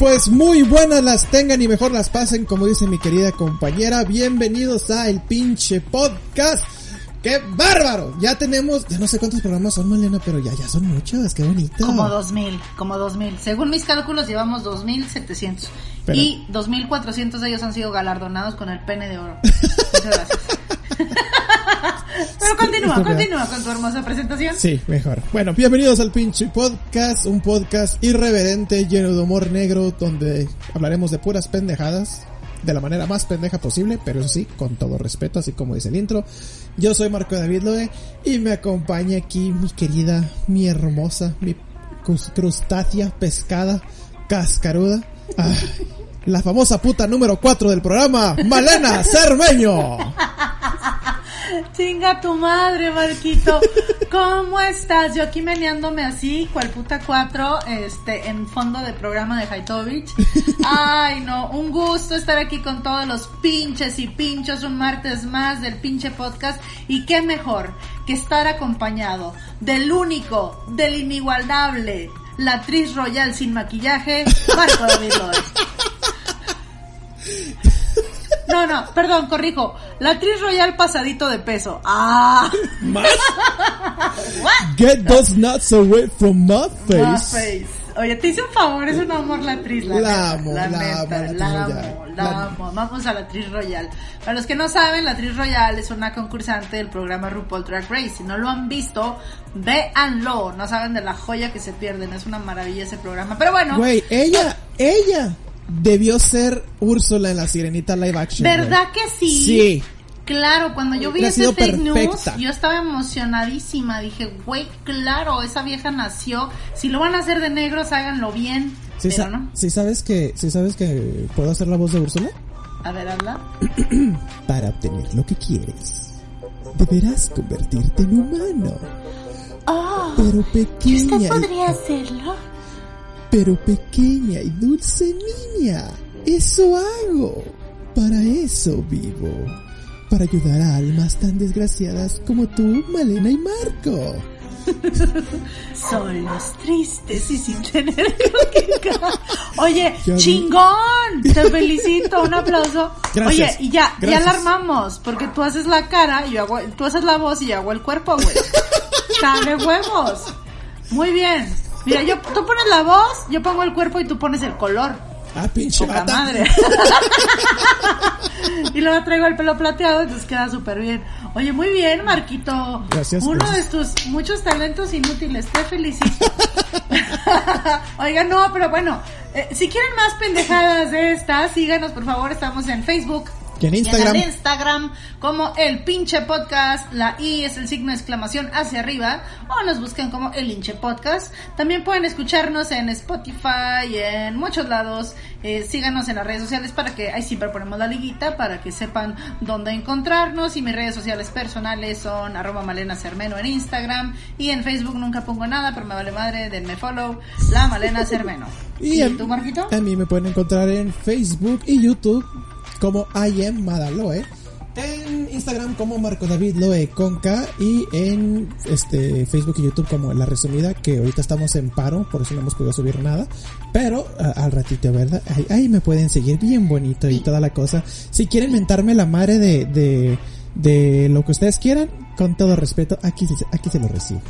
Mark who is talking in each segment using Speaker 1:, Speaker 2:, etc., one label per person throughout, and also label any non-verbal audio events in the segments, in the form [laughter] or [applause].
Speaker 1: Pues muy buenas las tengan y mejor las pasen, como dice mi querida compañera. Bienvenidos a El Pinche Podcast. ¡Qué bárbaro! Ya tenemos, ya no sé cuántos programas son, Malena, pero ya, ya son muchos, qué bonito.
Speaker 2: Como 2000, como 2000. Según mis cálculos llevamos 2700.
Speaker 1: Pero-
Speaker 2: Y 2400 de ellos han sido galardonados con el pene de oro. [laughs] Muchas gracias. Pero continúa, continúa con tu hermosa presentación.
Speaker 1: Sí, mejor. Bueno, bienvenidos al pinche podcast, un podcast irreverente, lleno de humor negro, donde hablaremos de puras pendejadas, de la manera más pendeja posible, pero eso sí, con todo respeto, así como dice el intro. Yo soy Marco David Loe y me acompaña aquí mi querida, mi hermosa, mi crus- crustácea, pescada, cascaruda. Ay, la famosa puta número 4 del programa, Malena Cermeño.
Speaker 2: Chinga tu madre, Marquito. ¿Cómo estás? Yo aquí meneándome así, cual puta cuatro, este, en fondo de programa de Haitovich. Ay, no, un gusto estar aquí con todos los pinches y pinchos un martes más del pinche podcast. Y qué mejor que estar acompañado del único, del inigualable, la actriz royal sin maquillaje, Marco David. No, no, perdón, corrijo. La actriz royal pasadito de peso. Ah, [laughs] what?
Speaker 1: Get those nuts away from my
Speaker 2: My
Speaker 1: face.
Speaker 2: face. Oye, te hice un favor, es un amor la actriz. La,
Speaker 1: La amo,
Speaker 2: la,
Speaker 1: la amo, la
Speaker 2: la amo, la
Speaker 1: La-
Speaker 2: amo. Vamos a la actriz royal. Para los que no saben, la actriz royal es una concursante del programa RuPaul Drag Race. Si no lo han visto, véanlo. No saben de la joya que se pierden. Es una maravilla ese programa. Pero bueno,
Speaker 1: Güey, ella, ella debió ser Úrsula en la Sirenita live action. güey.
Speaker 2: ¿verdad que sí?
Speaker 1: Sí.
Speaker 2: Claro, cuando yo vi ese fake news, yo estaba emocionadísima. Dije, güey, claro, esa vieja nació. Si lo van a hacer de negros, háganlo bien.
Speaker 1: Sí,
Speaker 2: Pero
Speaker 1: sa-
Speaker 2: no.
Speaker 1: sí sabes que, sí sabes que puedo hacer la voz de Úrsula.
Speaker 2: A ver, habla. [clears throat]
Speaker 1: Para obtener lo que quieres, deberás convertirte en humano.
Speaker 2: Oh,
Speaker 1: Pero pequeña, y-
Speaker 2: hacerlo?
Speaker 1: Pero pequeña y dulce niña. Eso hago. Para eso vivo. Para ayudar a almas tan desgraciadas como tú, Malena y Marco. [laughs]
Speaker 2: Son los tristes y sin tener [laughs] que Oye,
Speaker 1: Ya vi.
Speaker 2: chingón. Te felicito, un aplauso.
Speaker 1: Gracias.
Speaker 2: Oye, y ya, ya
Speaker 1: Gracias.
Speaker 2: la armamos, porque tú haces la cara, yo hago, tú haces la voz y yo hago el cuerpo, güey. [laughs] Sale huevos. Muy bien. Mira, yo, tú pones la voz, yo pongo el cuerpo y tú pones el color.
Speaker 1: Ah, pinche
Speaker 2: Poca
Speaker 1: bata.
Speaker 2: madre. [laughs] y luego traigo el pelo plateado, entonces queda súper bien. Oye, muy bien, Marquito.
Speaker 1: Gracias,
Speaker 2: Uno
Speaker 1: gracias.
Speaker 2: de tus muchos talentos inútiles. Te felicito. [laughs] [laughs] Oiga, no, pero bueno, eh, si quieren más pendejadas de estas, síganos, por favor. Estamos en Facebook.
Speaker 1: Y en
Speaker 2: Y
Speaker 1: Instagram.
Speaker 2: en el Instagram como el pinche podcast, la I es el signo de exclamación hacia arriba, o nos buscan como el hinche podcast. También pueden escucharnos en Spotify en muchos lados. Eh, síganos en las redes sociales para que ahí siempre ponemos la liguita para que sepan dónde encontrarnos. Y mis redes sociales personales son arroba malena cermeno en Instagram y en Facebook nunca pongo nada, pero me vale madre, denme follow, la malena cermeno. [laughs] ¿Y, tú, Marquito?
Speaker 1: A mí me pueden encontrar en Facebook y YouTube como I am Madaloe. En Instagram como Marco David Loe Conca y en este Facebook y YouTube como La Resumida, que ahorita estamos en paro, por eso no hemos podido subir nada. Pero al ratito, ¿verdad? Ahí, me pueden seguir bien bonito y toda la cosa. Si quieren mentarme la madre de, de, de lo que ustedes quieran, con todo respeto, aquí, aquí se lo recibo.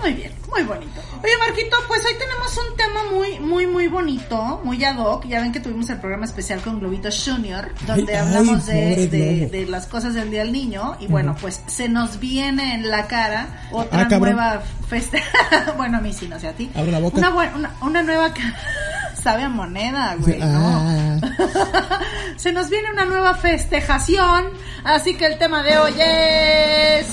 Speaker 2: Muy bien, muy bonito. Oye, Marquito, pues hoy tenemos un tema muy, muy, muy bonito, muy ad hoc. Ya ven que tuvimos el programa especial con Globito Junior, donde
Speaker 1: Ay,
Speaker 2: hablamos
Speaker 1: ay,
Speaker 2: de, de, de las cosas del Día del Niño. Y bueno, pues se nos viene en la cara otra
Speaker 1: Ah,
Speaker 2: nueva festa. [laughs] bueno, a mí sí, no sé a ti.
Speaker 1: Abre la boca.
Speaker 2: Una, una, una nueva... [laughs] Sabe a moneda, güey, ¿no?
Speaker 1: Ah, [laughs]
Speaker 2: Se nos viene una nueva festejación, así que el tema de hoy es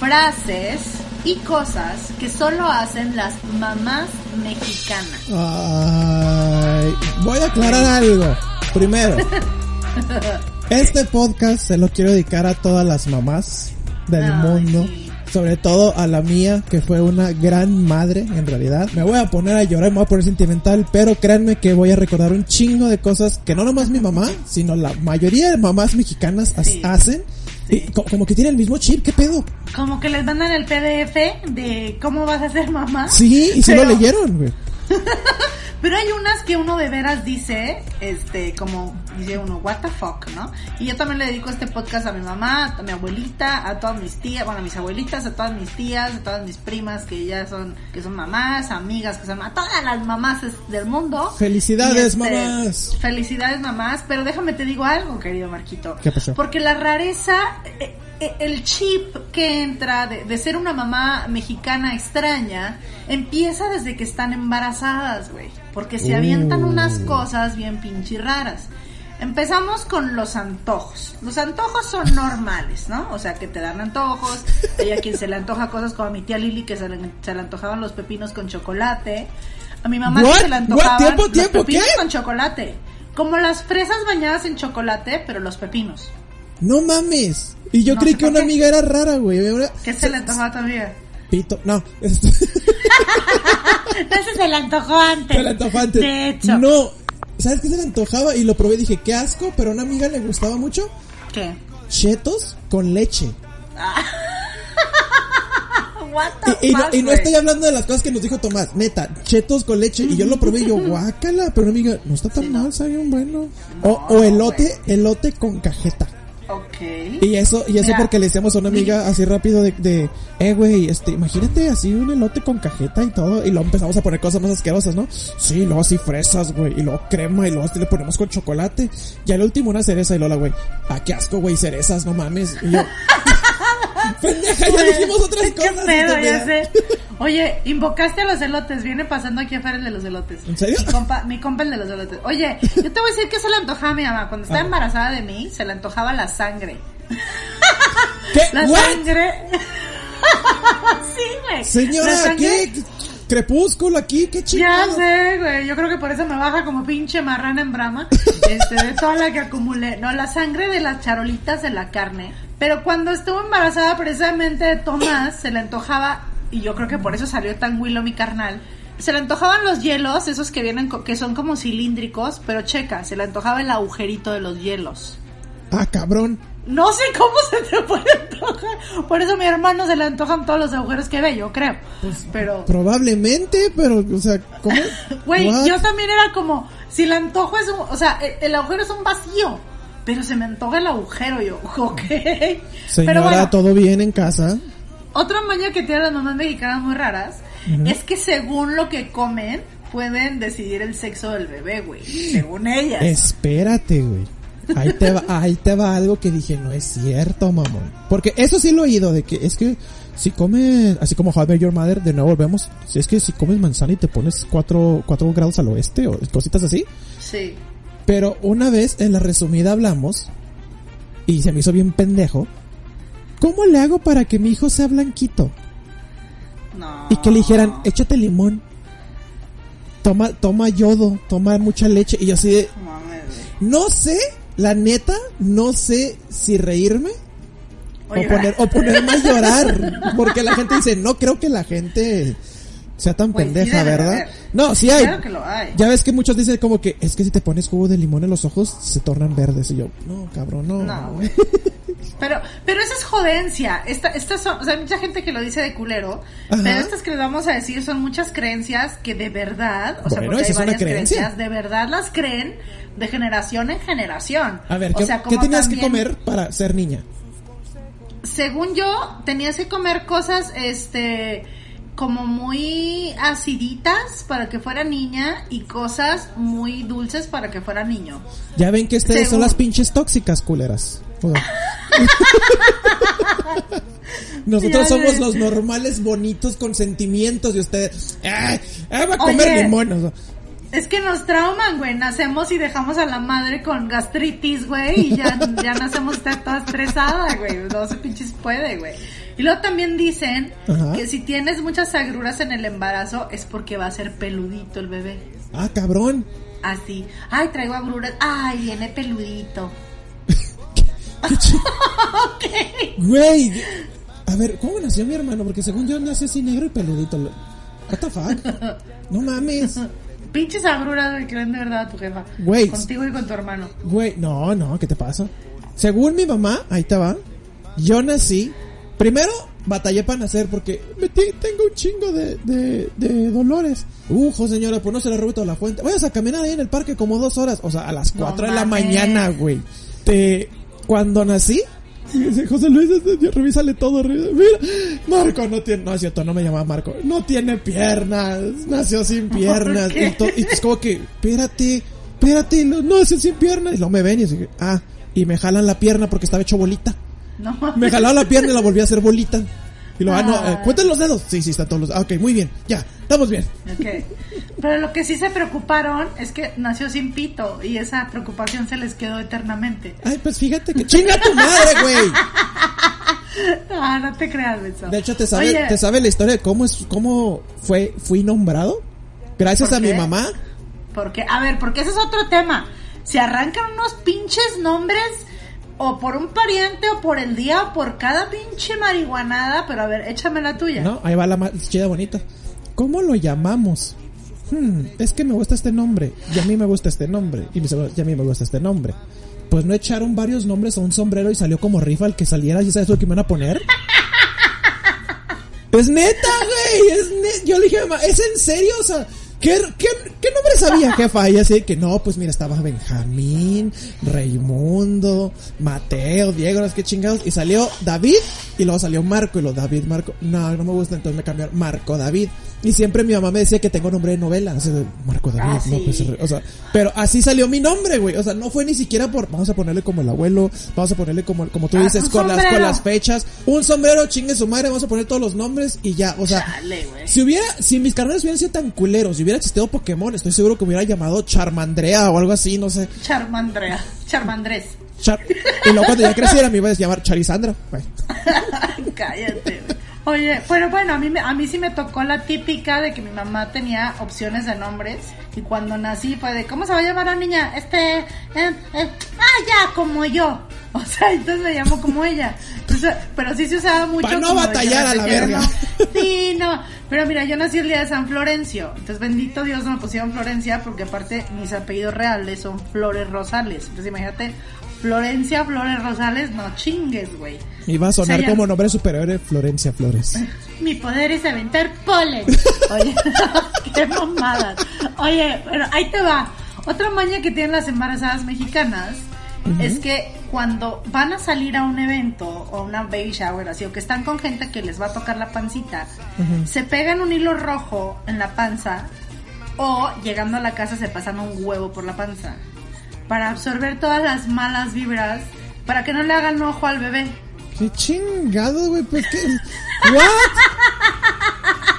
Speaker 2: frases y cosas que solo hacen las mamás mexicanas.
Speaker 1: ay, voy a aclarar algo. Primero, este podcast se lo quiero dedicar a todas las mamás del mundo.
Speaker 2: sí.
Speaker 1: Sobre todo a la mía, que fue una gran madre, en realidad. Me voy a poner a llorar, me voy a poner sentimental, pero créanme que voy a recordar un chingo de cosas que no nomás mi mamá, sino la mayoría de mamás mexicanas as-
Speaker 2: Sí.
Speaker 1: hacen. Como que tienen el mismo chip, ¿qué pedo?
Speaker 2: Como que les mandan el PDF de cómo vas a ser mamá.
Speaker 1: Sí, y sí
Speaker 2: Pero-
Speaker 1: lo leyeron, güey. [laughs]
Speaker 2: Pero hay unas que uno de veras dice, este, como dice uno, what the fuck, ¿no? Y yo también le dedico este podcast a mi mamá, a mi abuelita, a todas mis tías, bueno, a mis abuelitas, a todas mis tías, a todas mis primas que ya son, que son mamás, amigas que son, a todas las mamás del mundo.
Speaker 1: Felicidades,
Speaker 2: este,
Speaker 1: mamás.
Speaker 2: Felicidades, mamás. Pero déjame te digo algo, querido Marquito.
Speaker 1: ¿Qué pasó?
Speaker 2: Porque la rareza, eh, eh, el chip que entra de, de ser una mamá mexicana extraña, empieza desde que están embarazadas, güey. Porque se avientan
Speaker 1: Uh.
Speaker 2: unas cosas bien pinche raras. Empezamos con los antojos. Los antojos son normales, ¿no? O sea, que te dan antojos. [laughs] Hay a quien se le antoja cosas como a mi tía Lili, que se le, se le antojaban los pepinos con chocolate. A mi mamá se le antojaban los
Speaker 1: tiempo?
Speaker 2: pepinos
Speaker 1: ¿Qué?
Speaker 2: con chocolate. Como las fresas bañadas en chocolate, pero los pepinos.
Speaker 1: No mames. Y yo
Speaker 2: No
Speaker 1: creí que una
Speaker 2: qué.
Speaker 1: amiga era rara, güey. Ahora-
Speaker 2: ¿Qué se le antojaba todavía?
Speaker 1: Pito, no. este, [laughs]
Speaker 2: Entonces se le antojó antes.
Speaker 1: Se le antojó antes.
Speaker 2: De hecho.
Speaker 1: No. ¿Sabes qué se le antojaba? Y lo probé y dije, qué asco, pero a una amiga le gustaba mucho.
Speaker 2: ¿Qué?
Speaker 1: Chetos con leche. [laughs]
Speaker 2: What the
Speaker 1: Y, y no, y estoy hablando de las cosas que nos dijo Tomás, neta, chetos con leche. Y yo lo probé y yo, [laughs] guácala. Pero una amiga, no está tan
Speaker 2: Sí, no.
Speaker 1: mal, sabe un bueno. o,
Speaker 2: No,
Speaker 1: o elote, elote con cajeta.
Speaker 2: Ok.
Speaker 1: Y eso, y eso
Speaker 2: Mira,
Speaker 1: porque le decíamos a una amiga así rápido de, de eh, güey, este, imagínate así un elote con cajeta y todo, y luego empezamos a poner cosas más asquerosas, ¿no? Sí, luego así fresas, güey, y luego crema, y luego así le ponemos con chocolate, y al último una cereza, y Lola, güey, ah, qué asco, güey, cerezas, no mames, y yo, pendeja, ya dijimos otras
Speaker 2: Qué
Speaker 1: cosas.
Speaker 2: pedo, ya sé. Oye, invocaste a los elotes. Viene pasando aquí afuera el de los elotes.
Speaker 1: ¿En serio?
Speaker 2: Mi compa, mi compa el de los elotes. Oye, yo te voy a decir que se le antojaba a mi mamá. Cuando estaba
Speaker 1: Ah.
Speaker 2: embarazada de mí, se le antojaba la sangre.
Speaker 1: ¿Qué?
Speaker 2: La
Speaker 1: ¿What?
Speaker 2: sangre. [laughs] sí, güey.
Speaker 1: Señora, ¿qué? Crepúsculo aquí, qué
Speaker 2: Ya
Speaker 1: chingado.
Speaker 2: sé, güey. Yo creo que por eso me baja como pinche marrana en brama. Este, de toda la que acumulé. No, la sangre de las charolitas de la carne. Pero cuando estuvo embarazada precisamente de Tomás, se le antojaba, y yo creo que por eso salió tan huilo mi carnal. Se le antojaban los hielos, esos que vienen, que son como cilíndricos, pero checa, se le antojaba el agujerito de los hielos.
Speaker 1: Ah, cabrón.
Speaker 2: No sé cómo se te puede antojar. Por eso a mi hermano se le antojan todos los agujeros que ve, yo creo. Pero,
Speaker 1: Probablemente, pero, o sea, ¿cómo?
Speaker 2: Güey, yo también era como, si el antojo es un, o sea, el, el agujero es un vacío, pero se me antoja el agujero, yo, [laughs] ok.
Speaker 1: Señora,
Speaker 2: pero bueno,
Speaker 1: todo bien en casa.
Speaker 2: otra maña que tienen las mamás mexicanas muy raras, es que según lo que comen, pueden decidir el sexo del bebé, güey, según ellas.
Speaker 1: Espérate, güey. Ahí te va, ahí te va algo que dije, no es cierto, mamón. Porque eso sí lo he oído, de que es que si comes, así como Met Your Mother, de nuevo volvemos, si es que si comes manzana y te pones cuatro, cuatro grados al oeste o cositas así.
Speaker 2: Sí.
Speaker 1: Pero una vez en la resumida hablamos, y se me hizo bien pendejo, ¿cómo le hago para que mi hijo sea blanquito?
Speaker 2: No.
Speaker 1: Y que le dijeran, échate limón. Toma, toma yodo, toma mucha leche. Y yo así de, no sé, la neta, no sé si reírme o, poner, o ponerme a llorar. Porque la gente dice, no creo que la gente sea tan
Speaker 2: Pues
Speaker 1: pendeja, ¿verdad? No, sí hay.
Speaker 2: Claro que lo hay.
Speaker 1: Ya ves que muchos dicen como que es que si te pones jugo de limón en los ojos se tornan verdes. Y yo, no, cabrón, no.
Speaker 2: No, güey. [laughs] Pero, pero esa es jodencia. Esta, estas son, o sea, hay mucha gente que lo dice de culero,
Speaker 1: Ajá.
Speaker 2: pero estas que les vamos a decir son muchas creencias que de verdad, o sea,
Speaker 1: Bueno,
Speaker 2: porque hay varias
Speaker 1: creencia.
Speaker 2: creencias, de verdad las creen de generación en generación.
Speaker 1: A ver,
Speaker 2: O
Speaker 1: ¿qué,
Speaker 2: sea,
Speaker 1: qué tenías que comer para ser niña?
Speaker 2: Según yo, tenías que comer cosas, este, como muy aciditas para que fuera niña y cosas muy dulces para que fuera niño.
Speaker 1: Ya ven que ustedes son las pinches tóxicas, culeras. [laughs] Nosotros somos los normales, bonitos, con sentimientos y ustedes, ¡ay! ¡ay, va a comer
Speaker 2: Oye. Es que nos trauman, güey. Nacemos y dejamos a la madre con gastritis, güey. Y ya, ya nacemos toda estresada, güey. No se pinches puede, güey. Y luego también dicen
Speaker 1: Ajá.
Speaker 2: que si tienes muchas agruras en el embarazo es porque va a ser peludito el bebé.
Speaker 1: ¡Ah, cabrón!
Speaker 2: Así. Ay, traigo agruras. Ay, viene peludito. [laughs] [laughs]
Speaker 1: Güey, a ver, ¿cómo nació mi hermano? Porque según yo nació así negro y peludito. What the fuck? [laughs] No mames.
Speaker 2: Pinches agruras, que ven de verdad a tu jefa.
Speaker 1: Güey.
Speaker 2: Contigo y con tu hermano.
Speaker 1: Güey, no, no, ¿qué te pasa? Según mi mamá, ahí te va. Yo nací. Primero batallé para nacer porque me tengo un chingo de, de, de dolores. Ujo, señora, pues no se le robe toda la fuente. Vayas a caminar ahí en el parque como dos horas. O sea, a las
Speaker 2: No
Speaker 1: cuatro de la
Speaker 2: mames.
Speaker 1: mañana, güey. Te, cuando nací, dice, José Luis, revísale todo. Mira, Marco no tiene, no es cierto, no me llamaba Marco. No tiene piernas, nació sin piernas. Y, to- y es como que, espérate, espérate, no, nació sin piernas. Y luego me ven y así, ah, y me jalan la pierna porque estaba hecho bolita.
Speaker 2: No
Speaker 1: Me jalaron la pierna y la volví a hacer bolita. Y lo, ah, no,
Speaker 2: Ah.
Speaker 1: eh, cuenten los dedos. Sí, sí, están todos los, ah, ok, muy bien, ya, estamos bien.
Speaker 2: Ok. Pero lo que sí se preocuparon es que nació sin pito y esa preocupación se les quedó eternamente.
Speaker 1: Ay, pues fíjate que chinga tu madre, güey. [laughs]
Speaker 2: Ah, no te creas.
Speaker 1: De hecho, te sabe,
Speaker 2: Oye,
Speaker 1: te sabe la historia de cómo es, cómo fue, fui nombrado. Gracias
Speaker 2: ¿Por
Speaker 1: a mi mamá.
Speaker 2: Porque, a ver, porque ese es otro tema. Se arrancan unos pinches nombres o por un pariente o por el día o por cada pinche marihuanada, pero a ver, échame la tuya.
Speaker 1: No, ahí va la más chida bonita. ¿Cómo lo llamamos? Hmm, es que me gusta este nombre. Y a mí me gusta este nombre. Y, y a mí me gusta este nombre. Pues no echaron varios nombres a un sombrero y salió como rifa el que saliera. ¿Y sabes lo que me van a poner? [laughs] Es neta, güey. Es Yo le dije, "Ma, ¿es en serio? O sea, ¿qué, qué, qué nombre sabía, jefa? Y así que no, pues mira, estaba Benjamín, Raimundo, Mateo, Diego, no sé qué chingados. Y salió David y luego salió Marco y lo David, Marco. No, no me gusta, entonces me cambiaron Marco David. Y siempre mi mamá me decía que tengo nombre de novela. O sea, Marco David,
Speaker 2: Ah,
Speaker 1: no,
Speaker 2: sí.
Speaker 1: pues, o sea, pero así salió mi nombre, güey. O sea, no fue ni siquiera por, vamos a ponerle como el abuelo, vamos a ponerle como, como tú
Speaker 2: Ah,
Speaker 1: dices, con las, con las fechas. Un sombrero, chingue su madre, vamos a poner todos los nombres y ya, o sea.
Speaker 2: Güey.
Speaker 1: Si hubiera, si mis carnales hubieran sido tan culeros, si hubiera existido Pokémon, estoy seguro que me hubiera llamado Charmandrea o algo así, no sé.
Speaker 2: Charmandrea. Charmandrés.
Speaker 1: Char- y luego cuando ya creciera me iba a llamar Charizandra. [laughs] Güey.
Speaker 2: Cállate. Oye, pero bueno, a mí, a mí sí me tocó la típica de que mi mamá tenía opciones de nombres y cuando nací fue de, ¿cómo se va a llamar la niña? Este, eh, eh, ah, ya, como yo. [laughs] O sea, entonces me llamo como ella. Entonces, pero sí se usaba mucho.
Speaker 1: Pa' no
Speaker 2: como
Speaker 1: batallar a la verga.
Speaker 2: pusieron- Sí, no. Pero mira, yo nací el día de San Florencio. Entonces, bendito Dios no me pusieron Florencia porque aparte mis apellidos reales son Flores Rosales. Entonces, imagínate, Florencia, Flores Rosales, no chingues, güey.
Speaker 1: Iba a sonar como nombre superior de Florencia Flores. [laughs]
Speaker 2: Mi poder es aventar polen. [laughs] Oye, [laughs] qué mamadas. Oye, pero ahí te va. Otra maña que tienen las embarazadas mexicanas es que cuando van a salir a un evento o una baby shower así, o que están con gente que les va a tocar la pancita, se pegan un hilo rojo en la panza o llegando a la casa se pasan un huevo por la panza para absorber todas las malas vibras para que no le hagan ojo al bebé.
Speaker 1: Qué chingado, güey, pues qué. ¿What? [laughs]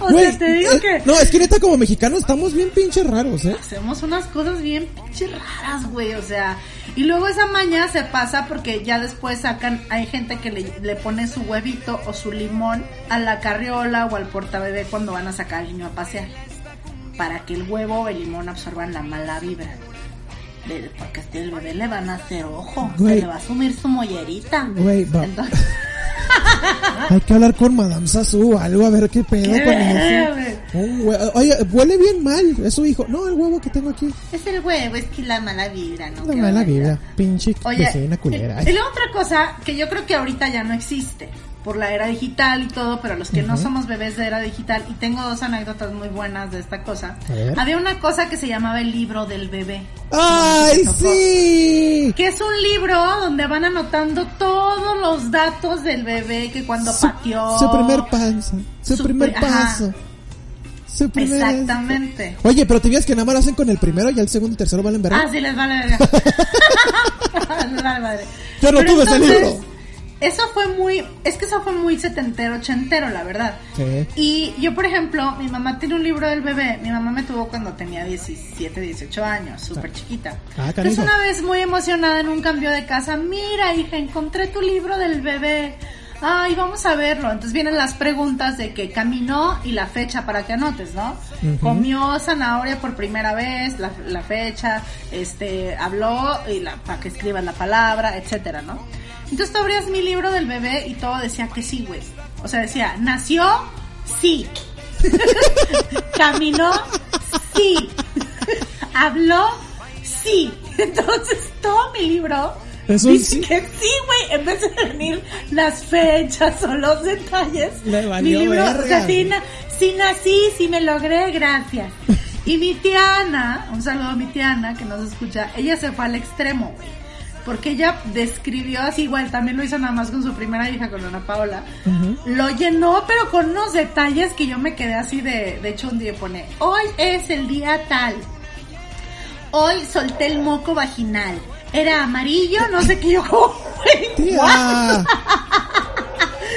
Speaker 2: O sea, te digo
Speaker 1: eh,
Speaker 2: que
Speaker 1: No, es que neta como mexicanos estamos bien pinches raros, ¿eh?
Speaker 2: hacemos unas cosas bien pinches raras, güey, o sea, y luego esa maña se pasa porque ya después sacan, hay gente que le, le pone su huevito o su limón a la carriola o al portabebé cuando van a sacar al niño a pasear, para que el huevo o el limón absorban la mala vibra. Porque este el bebé le van a hacer ojo,
Speaker 1: Güey.
Speaker 2: se le va a sumir su mollerita.
Speaker 1: Güey.
Speaker 2: Entonces, [laughs]
Speaker 1: Hay que hablar con Madame Sassou, algo, a ver qué pedo
Speaker 2: ¿Qué
Speaker 1: con [laughs] eso. Hue- Oye, huele bien mal, es su hijo. No, el huevo que tengo aquí.
Speaker 2: es el huevo, es que la mala vibra, ¿no?
Speaker 1: La mala vida, pinche
Speaker 2: Oye,
Speaker 1: culera.
Speaker 2: y, y la otra cosa que yo creo que ahorita ya no existe, por la era digital y todo, pero los que no somos bebés de era digital, y tengo dos anécdotas muy buenas de esta cosa. Había una cosa que se llamaba el libro del bebé.
Speaker 1: ¡Ay, sí!
Speaker 2: Que es un libro donde van anotando todos los datos del bebé que cuando
Speaker 1: Su,
Speaker 2: pateó.
Speaker 1: su primer panza, su,
Speaker 2: Su
Speaker 1: primer
Speaker 2: ajá.
Speaker 1: paso. Su primer
Speaker 2: Exactamente.
Speaker 1: esto. Oye, pero te fijas que nada más lo hacen con el primero y el segundo y tercero valen verga.
Speaker 2: Ah, sí, les vale verga. [laughs] [laughs] Les vale madre.
Speaker 1: Yo no
Speaker 2: Pero
Speaker 1: tuve ese libro.
Speaker 2: Eso fue muy, es que eso fue muy setentero, ochentero, la verdad.
Speaker 1: Sí.
Speaker 2: Y yo, por ejemplo, mi mamá tiene un libro del bebé. Mi mamá me tuvo cuando tenía 17, 18 años, súper chiquita.
Speaker 1: Ah,
Speaker 2: Entonces una vez muy emocionada en un cambio de casa, mira hija, encontré tu libro del bebé. Ay, vamos a verlo. Entonces vienen las preguntas de que caminó y la fecha para que anotes, ¿no? Comió zanahoria por primera vez, la, la fecha, este, habló y la, para que escribas la palabra, etcétera, ¿no? Entonces tú abrías mi libro del bebé y todo decía que sí, güey. O sea, decía, nació, sí. [laughs] Caminó, sí. Habló, sí. Entonces todo mi libro
Speaker 1: Es
Speaker 2: dice
Speaker 1: sí.
Speaker 2: que sí, güey. En vez de venir las fechas o los detalles,
Speaker 1: Le
Speaker 2: mi libro, o
Speaker 1: verga,
Speaker 2: sea, sí, na- sí nací, sí me logré, gracias. Y mi tía Ana, un saludo a mi tía Ana que nos escucha, ella se fue al extremo, güey. Porque ella describió así, igual, también lo hizo nada más con su primera hija, con Ana Paola. Lo llenó, pero con unos detalles que yo me quedé así de, de hecho un día pone, hoy es el día tal. Hoy solté el moco vaginal. Era amarillo, no sé qué [laughs] yo.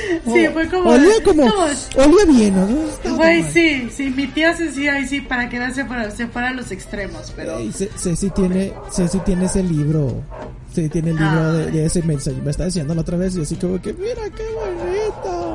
Speaker 2: [laughs] Sí, fue como...
Speaker 1: Olía como.
Speaker 2: como-
Speaker 1: Olía bien, ¿no?
Speaker 2: Güey, sí, sí, mi tía se sí, ahí sí, para que no se fuera, se fuera a los extremos, pero...
Speaker 1: Ey, Ce- Ceci tiene, Ceci tiene ese libro. Sí, tiene el libro de, de ese mensaje. Me está diciendo la otra vez y así como que, mira qué bonito.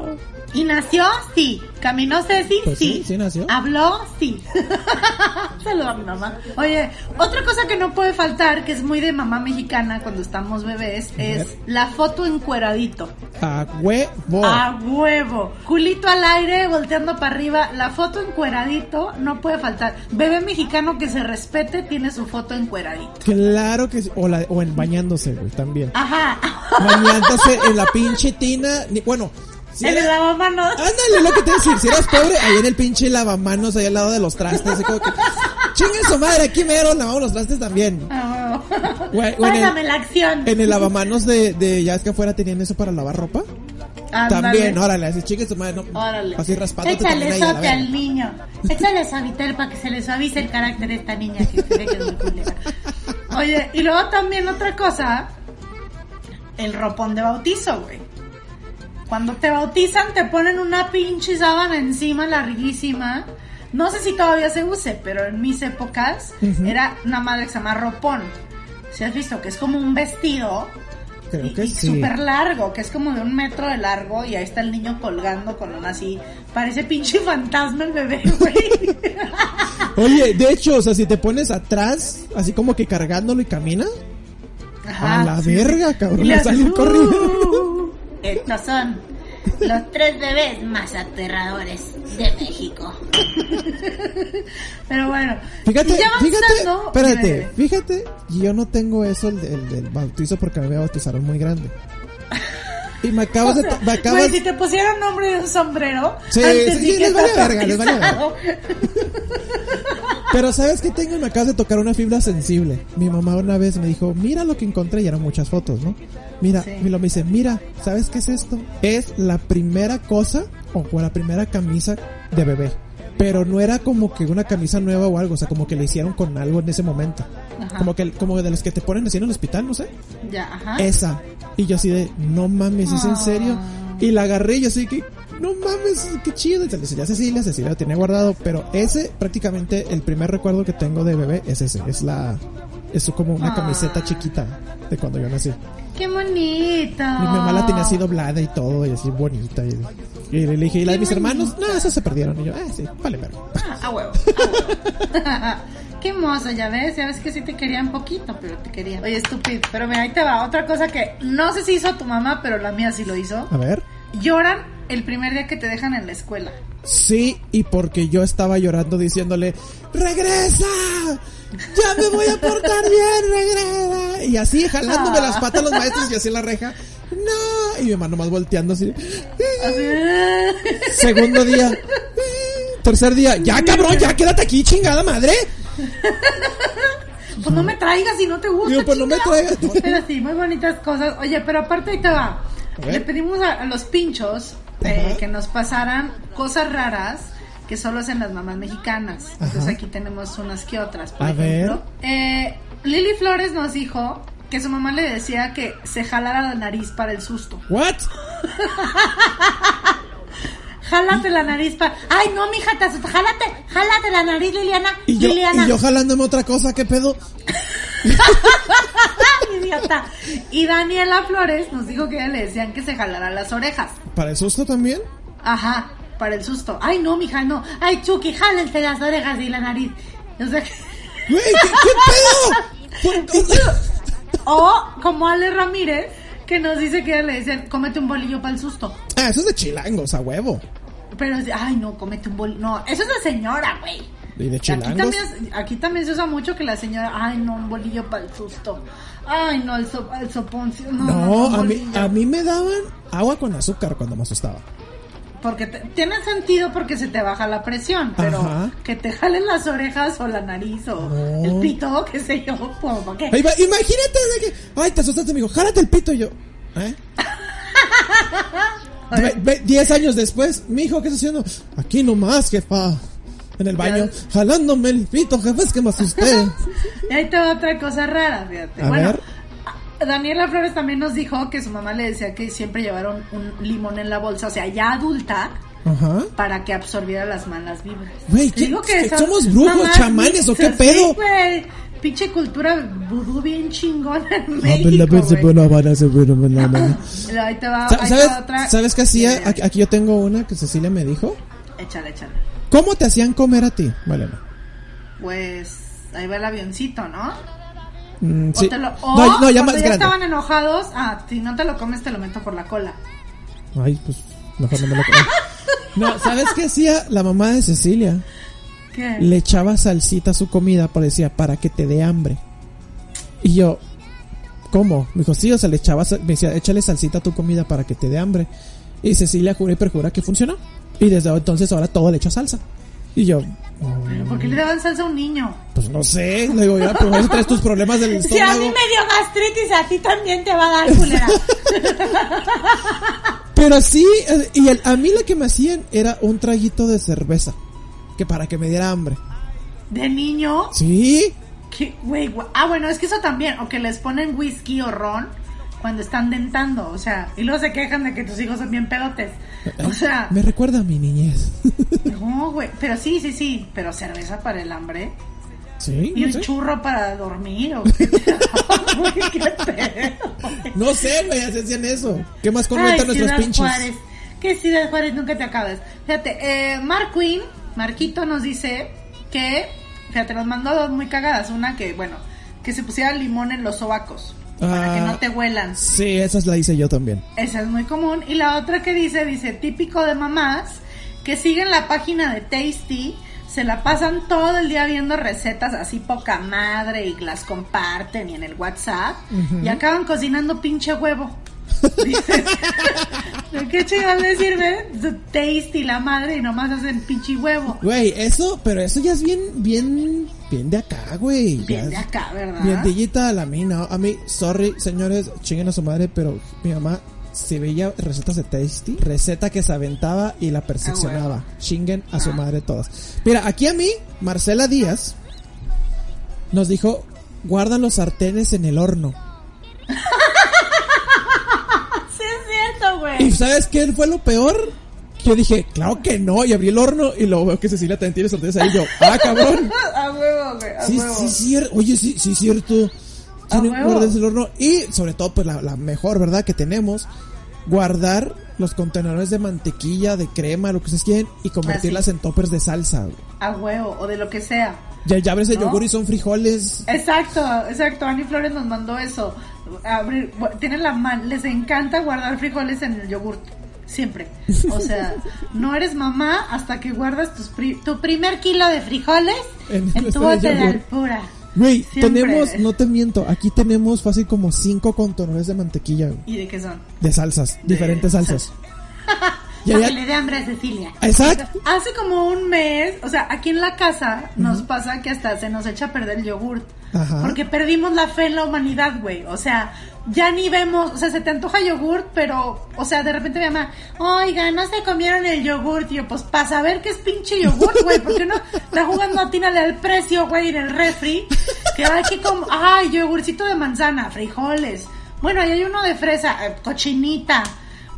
Speaker 2: ¿Y nació? Sí. ¿Caminó Ceci?
Speaker 1: Pues sí, sí nació.
Speaker 2: ¿Habló? Sí. [laughs] Saludos a mi mamá. Oye, otra cosa que no puede faltar, que es muy de mamá mexicana cuando estamos bebés, es la foto encueradito.
Speaker 1: A huevo.
Speaker 2: A huevo. Culito al aire, volteando para arriba. La foto encueradito no puede faltar. Bebé mexicano que se respete tiene su foto encueradito.
Speaker 1: Claro que sí. O, la, o en bañándose, güey, también.
Speaker 2: Ajá.
Speaker 1: Bañándose en la pinche tina. bueno, si
Speaker 2: En el lavamanos.
Speaker 1: Ándale, lo que te voy a decir. Si eras pobre, ahí en el pinche lavamanos, ahí al lado de los trastes. Así como que, chingue su madre, aquí mero lavamos los trastes también.
Speaker 2: Huevo.
Speaker 1: Güey, o en el-
Speaker 2: Pásame la acción.
Speaker 1: En el lavamanos de, de, ya es que afuera tenían eso para lavar ropa. También, órale, así chingue su madre, no.
Speaker 2: Órale.
Speaker 1: Así raspándote
Speaker 2: Échale sote al niño. Échale suavitel para que se le suavice el carácter de esta niña que se ve que es muy culera. Oye, y luego también otra cosa, el ropón de bautizo, güey. Cuando te bautizan te ponen una pinche sábana encima larguísima. No sé si todavía se use, pero en mis épocas era una madre que se llama ropón. Si has visto que es como un vestido
Speaker 1: Creo que
Speaker 2: y
Speaker 1: sí.
Speaker 2: súper largo, que es como de un metro de largo y ahí está el niño colgando con una así, parece pinche fantasma el bebé, güey. [laughs]
Speaker 1: Oye, de hecho, o sea, si te pones atrás, así como que cargándolo y camina,
Speaker 2: Ajá,
Speaker 1: a la
Speaker 2: sí.
Speaker 1: verga, cabrón,
Speaker 2: le
Speaker 1: le
Speaker 2: hace,
Speaker 1: sale
Speaker 2: "Uh".
Speaker 1: corriendo.
Speaker 2: Estos son los tres bebés más aterradores de México. Pero bueno,
Speaker 1: Fíjate, fíjate, espérate, fíjate, yo no tengo eso el, el del bautizo porque me bautizaron muy grande. Y me acabas de, me acabas,
Speaker 2: Güey, si te pusieron nombre de un sombrero,
Speaker 1: Sí,
Speaker 2: antes
Speaker 1: sí,
Speaker 2: que
Speaker 1: les vale verga, les vale
Speaker 2: bautizado. [laughs]
Speaker 1: pero sabes que tengo, me acabas de tocar una fibra sensible. Mi mamá una vez me dijo, mira lo que encontré y eran muchas fotos, ¿no? Mira,
Speaker 2: Sí.
Speaker 1: y lo me dice, mira, ¿sabes qué es esto? Es la primera cosa o fue la primera camisa de bebé. Pero no era como que una camisa nueva o algo, o sea, como que le hicieron con algo en ese momento.
Speaker 2: Ajá.
Speaker 1: Como que, como de los que te ponen así en el hospital, no sé.
Speaker 2: Ya, ajá.
Speaker 1: Esa. Y yo así de, no mames, ¿es en serio? Y la agarré y yo así que, no mames, qué chido. Y se le enseñé a Cecilia, Cecilia lo tenía guardado. Pero ese, prácticamente, el primer recuerdo que tengo de bebé es ese. Es la, es como una
Speaker 2: Ah.
Speaker 1: camiseta chiquita de cuando yo nací.
Speaker 2: Qué bonito.
Speaker 1: Mi mamá la tenía así doblada y todo, y así bonita. Y, y le dije, ¿y la de mis hermanos? No, esas se perdieron. Y yo, ah, sí, vale, verga.
Speaker 2: Ah, a huevo, a huevo. [laughs] Qué hermoso, ya ves, ya ves que sí te querían poquito, pero te querían. Oye, estúpido, pero mira, ahí te va. Otra cosa que no sé si hizo tu mamá, pero la mía sí lo hizo.
Speaker 1: A ver.
Speaker 2: Lloran el primer día que te dejan en la escuela.
Speaker 1: Sí, y porque yo estaba llorando diciéndole, ¡regresa! ¡Ya me voy a portar bien, regresa! Y así jalándome
Speaker 2: Ah.
Speaker 1: las patas los maestros y así la reja. ¡No! Y mi mamá nomás volteando así. Segundo día. Tercer día. Ya, cabrón, ya quédate aquí, chingada madre.
Speaker 2: Pues no me traigas si no te gusta.
Speaker 1: Digo, pues no me traigas.
Speaker 2: Pero sí, muy bonitas cosas. Oye, pero aparte ahí te va.
Speaker 1: Ver.
Speaker 2: Le pedimos a, a los pinchos eh, que nos pasaran cosas raras que solo hacen las mamás mexicanas. Entonces aquí tenemos unas que otras. Por
Speaker 1: A
Speaker 2: ejemplo, Eh, Lili Flores nos dijo que su mamá le decía que se jalara la nariz para el susto.
Speaker 1: ¿What? [laughs]
Speaker 2: Jálate la nariz para... Ay, no, mija, te asusta. Jálate, jálate la nariz, Liliana.
Speaker 1: Y yo,
Speaker 2: Liliana.
Speaker 1: y yo jalándome otra cosa, ¿qué pedo?
Speaker 2: ¡Ay, [laughs] idiota! Y Daniela Flores nos dijo que ella le decían que se jalara las orejas.
Speaker 1: ¿Para el susto también?
Speaker 2: Ajá, para el susto. Ay, no, mija, no. Ay, Chucky, jálense las orejas y la nariz. O sea,
Speaker 1: Güey, ¿qué, qué pedo? [laughs] ¿Por- [laughs]
Speaker 2: o como Ale Ramírez, que nos dice que le decían, cómete un bolillo para el susto.
Speaker 1: Ah, eso es de chilangos, a huevo.
Speaker 2: Pero, ay, no, cómete un bolillo. No, eso es de señora, güey.
Speaker 1: ¿Y de
Speaker 2: Aquí
Speaker 1: chilangos?
Speaker 2: también, es- aquí también se usa mucho que la señora, ay, no, un bolillo para el susto. Ay, no, el, so, el soponcio. No, no,
Speaker 1: No, a mí, a mí me daban agua con azúcar cuando me asustaba.
Speaker 2: Porque te- tiene sentido porque se te baja la presión, pero
Speaker 1: Ajá.
Speaker 2: que te jalen las orejas o la nariz o
Speaker 1: No.
Speaker 2: el pito, qué sé yo, como para qué.
Speaker 1: Imagínate de que, ay, te asustaste, amigo, jálate el pito y yo, ¿eh? [laughs] Ve- ve- diez años después, mi hijo, ¿qué está haciendo? Aquí nomás, jefa. En el baño,
Speaker 2: Ya.
Speaker 1: jalándome el pito, jefa, es que me asusté. [laughs]
Speaker 2: Y ahí te va otra cosa rara, fíjate.
Speaker 1: A
Speaker 2: bueno,
Speaker 1: ver.
Speaker 2: A- Daniela Flores también nos dijo que su mamá le decía que siempre llevaron un limón en la bolsa, o sea, ya adulta,
Speaker 1: Ajá.
Speaker 2: para que absorbiera las malas vibras.
Speaker 1: Güey,
Speaker 2: Te
Speaker 1: ¿qué-
Speaker 2: digo
Speaker 1: qué-
Speaker 2: esas
Speaker 1: somos brujos,
Speaker 2: mamás
Speaker 1: chamanes, o qué pedo?
Speaker 2: Sí, güey. Pinche cultura vudú bien chingona en
Speaker 1: a a.
Speaker 2: Luego [laughs] Ahí te va, te
Speaker 1: ¿Sabes. ¿Sabes qué hacía? Aquí, aquí yo tengo una que Cecilia me dijo.
Speaker 2: Échale, échale.
Speaker 1: ¿Cómo te hacían comer a ti? Vale, no.
Speaker 2: Pues ahí va el avioncito, ¿no?
Speaker 1: Mm,
Speaker 2: O
Speaker 1: sí.
Speaker 2: te lo- o
Speaker 1: no, no, ya más
Speaker 2: ya estaban enojados, ah, si no te lo comes te lo meto por la cola.
Speaker 1: Ay, pues, mejor no me lo como. No, ¿sabes qué hacía la mamá de Cecilia?
Speaker 2: ¿Qué?
Speaker 1: Le echaba salsita a su comida, parecía, para que te dé hambre. Y yo, ¿cómo? Me dijo, sí, o sea, le echaba, me decía, échale salsita a tu comida para que te dé hambre. Y Cecilia jura y perjura que funcionó. Y desde entonces ahora todo le echa salsa. Y yo,
Speaker 2: ¿Pero por qué le daban salsa a un niño?
Speaker 1: pues no sé, le digo, ya, pero eso traes tus problemas del [laughs]
Speaker 2: Si a
Speaker 1: estómago.
Speaker 2: mí me dio gastritis, a ti también te va a dar culera. [laughs]
Speaker 1: Pero sí, eh, y el- a mí lo que me hacían era un traguito de cerveza. Que para que me diera hambre.
Speaker 2: De niño,
Speaker 1: Sí,
Speaker 2: ¿qué? Güey, güey. Ah, bueno, es que eso también. O que les ponen whisky o ron cuando están dentando. O sea, y luego se quejan de que tus hijos son bien pedotes. O sea,
Speaker 1: me recuerda a mi niñez. [laughs]
Speaker 2: no, güey. Pero sí, sí, sí. Pero cerveza para el hambre.
Speaker 1: sí,
Speaker 2: Y
Speaker 1: no
Speaker 2: un
Speaker 1: sé.
Speaker 2: churro para dormir. ¿o qué? [laughs] Qué pedo.
Speaker 1: No sé, güey, así hacían eso. ¿Qué más comentan nuestros pinches?
Speaker 2: Juárez. Que Ciudad Juárez nunca te acabas. Fíjate, eh, Mark Quinn, Marquito nos dice que, fíjate, nos mandó dos muy cagadas. Una que, bueno, que se pusiera limón en los sobacos. Para que
Speaker 1: Ah.
Speaker 2: no te huelan.
Speaker 1: Sí, esas la hice yo también.
Speaker 2: Esa es muy común. Y la otra que dice, dice, típico de mamás, que siguen la página de Tasty, se la pasan todo el día viendo recetas así poca madre y las comparten y en el WhatsApp y acaban cocinando pinche huevo. [laughs] ¿de qué chingados le sirve? Tasty la madre y nomás hacen pinche huevo.
Speaker 1: Güey, eso, pero eso ya es bien, bien, bien de acá, güey.
Speaker 2: Bien de acá, ¿verdad?
Speaker 1: Bien tillita a la mina. A mí, sorry, señores, chinguen a su madre, pero mi mamá se veía recetas de Tasty, receta que se aventaba y la perfeccionaba.
Speaker 2: Ah,
Speaker 1: Chinguen a su
Speaker 2: Ah.
Speaker 1: madre todas. Mira, aquí a mí, Marcela Díaz nos dijo, guardan los sartenes en el horno. [laughs]
Speaker 2: Sí es cierto,
Speaker 1: ¿Y
Speaker 2: güey.
Speaker 1: sabes qué fue lo peor? Yo dije, claro que no, y abrí el horno y lo veo que Cecilia también tiene sartenes ahí y yo, ah, cabrón. [laughs]
Speaker 2: A huevo, güey, a
Speaker 1: Sí,
Speaker 2: huevo.
Speaker 1: sí, cierto. Oye, sí, sí, cierto. Tienen
Speaker 2: huevo.
Speaker 1: guardarse el horno. Y sobre todo, pues la, la mejor, ¿verdad? Que tenemos. Guardar los contenedores de mantequilla, de crema, lo que ustedes quieren, y convertirlas
Speaker 2: Así.
Speaker 1: en toppers de salsa. güey.
Speaker 2: A huevo, o de lo que sea.
Speaker 1: Ya, ya abres el
Speaker 2: ¿No?
Speaker 1: yogur y son frijoles.
Speaker 2: Exacto, exacto. Ani Flores nos mandó eso. Abrir, tienen la man, les encanta guardar frijoles en el yogurt. Siempre. O sea, no eres mamá hasta que guardas tus pri- tu primer kilo de frijoles
Speaker 1: En
Speaker 2: tu bote de alpura.
Speaker 1: Güey, tenemos, no te miento, aquí tenemos fácil como cinco contenedores de mantequilla, güey,
Speaker 2: ¿Y de qué son?
Speaker 1: de salsas, diferentes salsas. Y
Speaker 3: Para
Speaker 1: allá-
Speaker 3: que le dé hambre a Cecilia.
Speaker 1: Exacto.
Speaker 2: Hace como un mes, o sea, aquí en la casa nos pasa que hasta se nos echa a perder el yogurt.
Speaker 1: Ajá.
Speaker 2: Porque perdimos la fe en la humanidad, güey. O sea, ya ni vemos, o sea, se te antoja yogurt, pero, o sea, de repente mi mamá, oiga, no se comieron el yogurt. Y yo, pues, para saber qué es pinche yogurt, güey, ¿por qué no está jugando atínale al precio, güey, en el refri? Que hay que como, ay, yogurcito de manzana, frijoles. Bueno, ahí hay uno de fresa, eh, cochinita.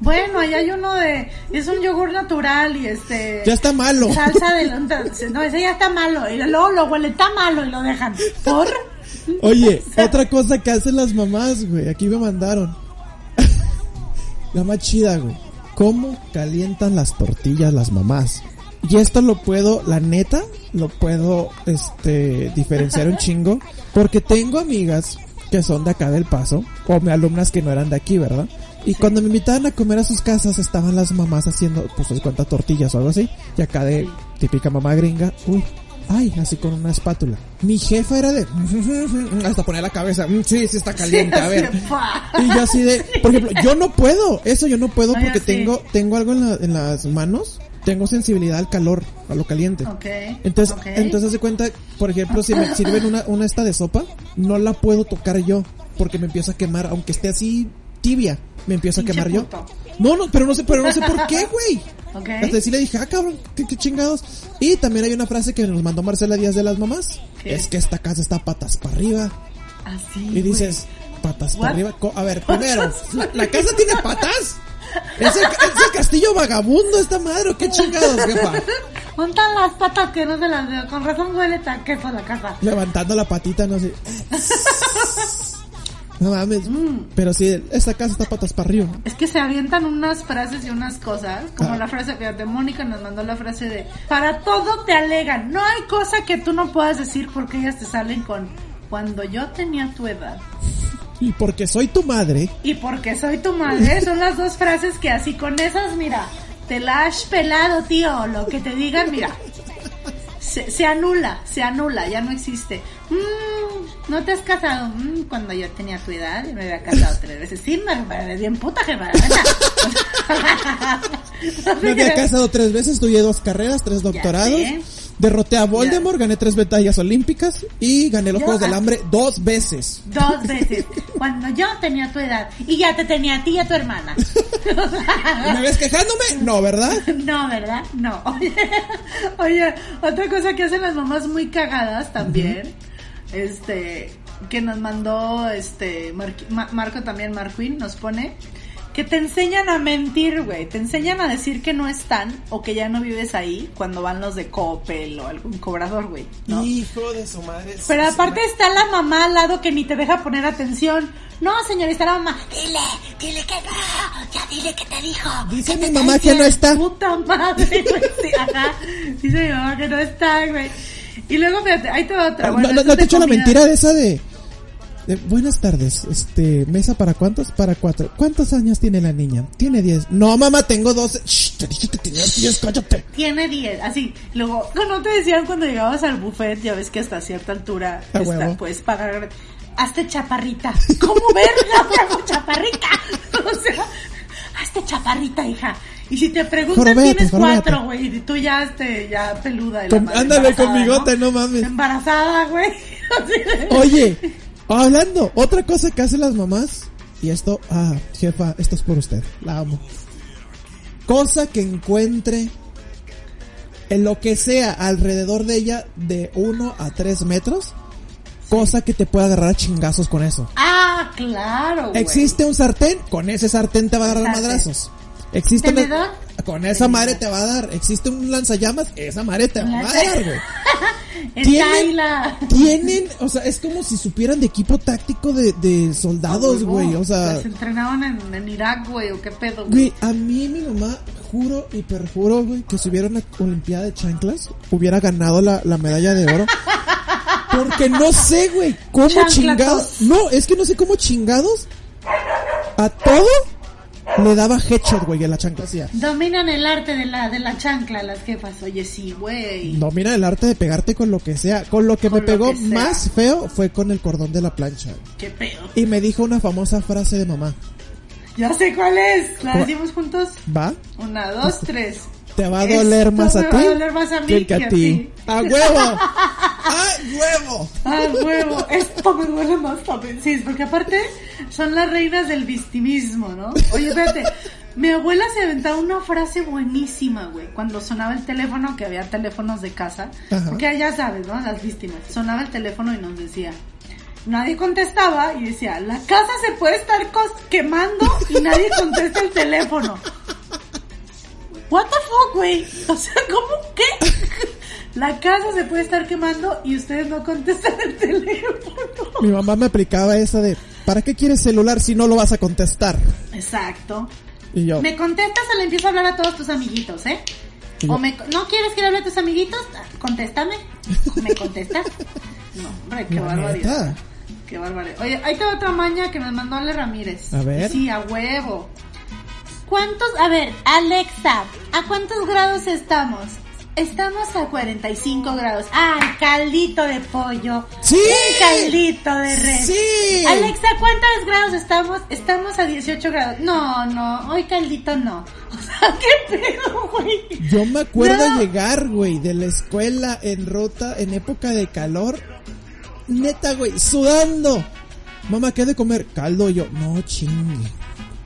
Speaker 2: Bueno, ahí hay uno de, es un yogur natural y este...
Speaker 1: Ya está malo.
Speaker 2: Salsa de, no, ese ya está malo. Y luego lo huele, está malo y lo dejan. ¿Por?
Speaker 1: Oye, otra cosa que hacen las mamás, güey, aquí me mandaron. [laughs] La más chida, güey. ¿Cómo calientan las tortillas las mamás? Y esto lo puedo, la neta, lo puedo, este, diferenciar un chingo. Porque tengo amigas que son de acá del paso, o me alumnas que no eran de aquí, ¿verdad? Y cuando me invitaban a comer a sus casas, estaban las mamás haciendo, pues, ¿sabes cuántas tortillas o algo así? Y acá de típica mamá gringa, uy, ay, así con una espátula. Mi jefa era de, [laughs] hasta poner la cabeza, "Mm, sí, sí está caliente, a ver. Y yo así de, por ejemplo, yo no puedo, eso yo no puedo porque tengo, tengo algo en, la- en las manos, tengo sensibilidad al calor, a lo caliente.
Speaker 2: Ok.
Speaker 1: Entonces, entonces se cuenta, por ejemplo, si me sirven una, una esta de sopa, no la puedo tocar yo, porque me empiezo a quemar, aunque esté así tibia, me empiezo a quemar yo. No, no, pero no sé, pero no sé por qué, güey. [laughs]
Speaker 2: Ok.
Speaker 1: Hasta sí le dije, ah, cabrón, qué, qué chingados. Y también hay una frase que nos mandó Marcela Díaz de las mamás.
Speaker 2: ¿Qué?
Speaker 1: Es que esta casa está patas para arriba.
Speaker 2: Así.
Speaker 1: Y dices, patas para arriba. A ver, [laughs] primero, ¿la, la casa tiene patas? ¿Es el, es el castillo vagabundo esta madre o qué chingados, jefa? [laughs]
Speaker 2: Montan las patas que no se las veo. Con razón huele tan queso la casa.
Speaker 1: Levantando la patita, no sé. No mames.
Speaker 2: Mm.
Speaker 1: Pero sí, esta casa está patas para arriba.
Speaker 2: Es que se avientan unas frases y unas cosas, como
Speaker 1: Ah.
Speaker 2: la frase, fíjate, Mónica nos mandó la frase de, para todo te alegan, no hay cosa que tú no puedas decir porque ellas te salen con, cuando yo tenía tu edad.
Speaker 1: Y porque soy tu madre,
Speaker 2: Y porque soy tu madre, son las dos frases que así con esas, mira, te la has pelado, tío, lo que te digan, mira. Se, se anula, se anula, ya no existe. Mm, ¿No te has casado? Mm, cuando yo tenía tu edad, y me había casado tres veces. Sí, me, me bien puta jefa. [laughs] [laughs]
Speaker 1: me había casado tres veces, estudié dos carreras, tres doctorados. Derroté a Voldemort, gané tres batallas olímpicas y gané los
Speaker 2: Yo-
Speaker 1: Juegos del. Hambre dos veces.
Speaker 2: Dos veces. Cuando yo tenía tu edad. Y ya te tenía a ti y a tu hermana. [laughs]
Speaker 1: ¿Me ves quejándome? No, ¿verdad?
Speaker 2: No, ¿verdad? No. Oye, oye, otra cosa que hacen las mamás muy cagadas también, este, que nos mandó, este, Mar- Ma- Marco también, Marquín, nos pone, que te enseñan a mentir, güey, te enseñan a decir que no están o que ya no vives ahí cuando van los de Coppel o algún cobrador, güey, ¿no?
Speaker 1: Hijo de su madre.
Speaker 2: Pero aparte está la mamá al lado que ni te deja poner atención. No, señorita, la mamá.
Speaker 3: Dile, dile que no. Ya dile que te dijo.
Speaker 1: Dice mi mamá que no está.
Speaker 2: Puta madre, güey. Sí, ajá. Dice mi mamá que no está, güey. Y luego, fíjate, ahí te va otra.
Speaker 1: No,
Speaker 2: Bueno,
Speaker 1: no, no
Speaker 2: es
Speaker 1: te
Speaker 2: de
Speaker 1: echo la mentira de esa de, de, Buenas tardes, este, mesa para cuántos? Para cuatro. ¿Cuántos años tiene la niña? Tiene diez. No, mamá, tengo doce. Shh, te dije que tenías diez, cállate.
Speaker 2: Tiene 10, así. Luego, no te decían cuando llegabas al buffet, ya ves que hasta cierta altura está,
Speaker 1: huevo.
Speaker 2: puedes pagar. Hazte chaparrita. ¿Cómo verga, [laughs] chaparrita? [laughs] O sea, hazte chaparrita, hija. Y si te preguntan, tienes cuatro, güey, y tú ya, este, ya peluda.
Speaker 1: Con- ándale con bigote, no mames.
Speaker 2: Embarazada, güey. [laughs]
Speaker 1: Oye, hablando, otra cosa que hacen las mamás, y esto, ah, jefa, esto es por usted, la amo. Cosa que encuentre en lo que sea alrededor de ella de 1 a 3 metros, cosa que te pueda agarrar a chingazos con eso.
Speaker 2: Ah, claro, güey.
Speaker 1: Existe un sartén, con ese sartén te va a agarrar madrazos. Existe
Speaker 2: ¿Tenedor?
Speaker 1: con esa madre te va a dar. Existe un lanzallamas, esa madre te va a dar, güey. [laughs] Tienen- o sea, es como si supieran de equipo táctico de, de soldados,
Speaker 2: huevo.
Speaker 1: güey. O sea,
Speaker 2: Las entrenaban en, en Irak, güey, o qué pedo, güey.
Speaker 1: a mí mi mamá, juro y perjuro, güey, que si hubiera una Olimpiada de chanclas, hubiera ganado la, la medalla de oro. Porque no sé, güey, cómo chingados. No, es que no sé cómo chingados. A todo le daba headshot, güey, en la chancla.
Speaker 2: Dominan el arte de la, de la chancla las jefas. Oye, sí, güey.
Speaker 1: No, mira el arte de pegarte con lo que sea. Con lo que
Speaker 2: Con
Speaker 1: me
Speaker 2: lo
Speaker 1: pegó
Speaker 2: que sea.
Speaker 1: más feo fue con el cordón de la plancha.
Speaker 2: Qué pedo.
Speaker 1: Y me dijo una famosa frase de mamá.
Speaker 2: Ya sé cuál es. ¿La decimos juntos?
Speaker 1: ¿Va?
Speaker 2: Una, dos, tres.
Speaker 1: Te va a
Speaker 2: Esto
Speaker 1: doler más a
Speaker 2: me
Speaker 1: ti
Speaker 2: va a doler más a mí
Speaker 1: que a ti. [laughs] ¡A huevo! ¡A huevo!
Speaker 2: Ah, huevo, esto me duele más también. Sí, porque aparte son las reinas del victimismo, ¿no? Oye, espérate, mi abuela se aventaba una frase buenísima, güey, cuando sonaba el teléfono, que había teléfonos de casa,
Speaker 1: Ajá.
Speaker 2: porque ya sabes, ¿no? Las víctimas. Sonaba el teléfono y nos decía, nadie contestaba y decía, la casa se puede estar quemando y nadie contesta el teléfono. What the fuck, güey? O sea, ¿cómo qué? La casa se puede estar quemando y ustedes no contestan el teléfono.
Speaker 1: Mi mamá me aplicaba esa de, ¿para qué quieres celular si no lo vas a contestar?
Speaker 2: Exacto.
Speaker 1: Y yo,
Speaker 2: Me contestas o le empiezo a hablar a todos tus amiguitos, ¿eh? O me, ¿No quieres que le hable a tus amiguitos? Contéstame. ¿Me contestas? No, hombre, qué barbaridad. Qué barbaridad. Oye, ahí va otra maña que me mandó Ale Ramírez.
Speaker 1: A ver.
Speaker 2: Sí, a huevo. ¿Cuántos? A ver, Alexa, ¿a cuántos grados estamos? Estamos a 45 grados. ¡Ay, caldito de pollo!
Speaker 1: ¡Sí!
Speaker 2: ¡Un caldito de res!
Speaker 1: ¡Sí!
Speaker 2: Alexa, ¿cuántos grados estamos? Estamos a 18 grados. No, no, hoy caldito no. O sea, [laughs] ¿qué pedo, güey?
Speaker 1: yo me acuerdo
Speaker 2: No.
Speaker 1: llegar, güey, de la escuela en ruta, en época de calor. Neta, güey, sudando. Mamá, ¿qué de comer? Caldo. Yo, no chingue.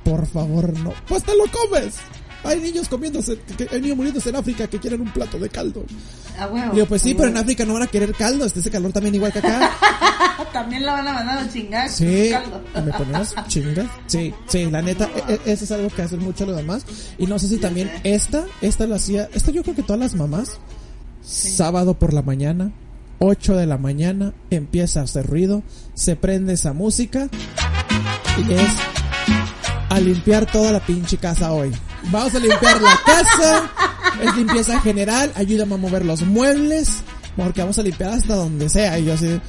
Speaker 1: Por favor, no. Pues te lo comes. Hay niños comiéndose, que- hay niños muriéndose en África que quieren un plato de caldo.
Speaker 2: A huevo.
Speaker 1: Yo, pues sí, pero en. África no van a querer caldo. Este ese calor también igual que acá. [laughs]
Speaker 2: También la van a mandar a chingar.
Speaker 1: Sí,
Speaker 2: Caldo.
Speaker 1: me ponías [laughs] chingas. Sí, sí, la neta, e- e- eso es algo que hacen mucho los demás. Y no sé si también esta, esta lo hacía, esta yo creo que todas las mamás, sábado por la mañana, 8 de la mañana, empieza a hacer ruido, se prende esa música y es a limpiar toda la pinche casa hoy. Vamos a limpiar la casa, es limpieza general, ayúdame a mover los muebles, porque vamos a limpiar hasta donde sea. Y yo así,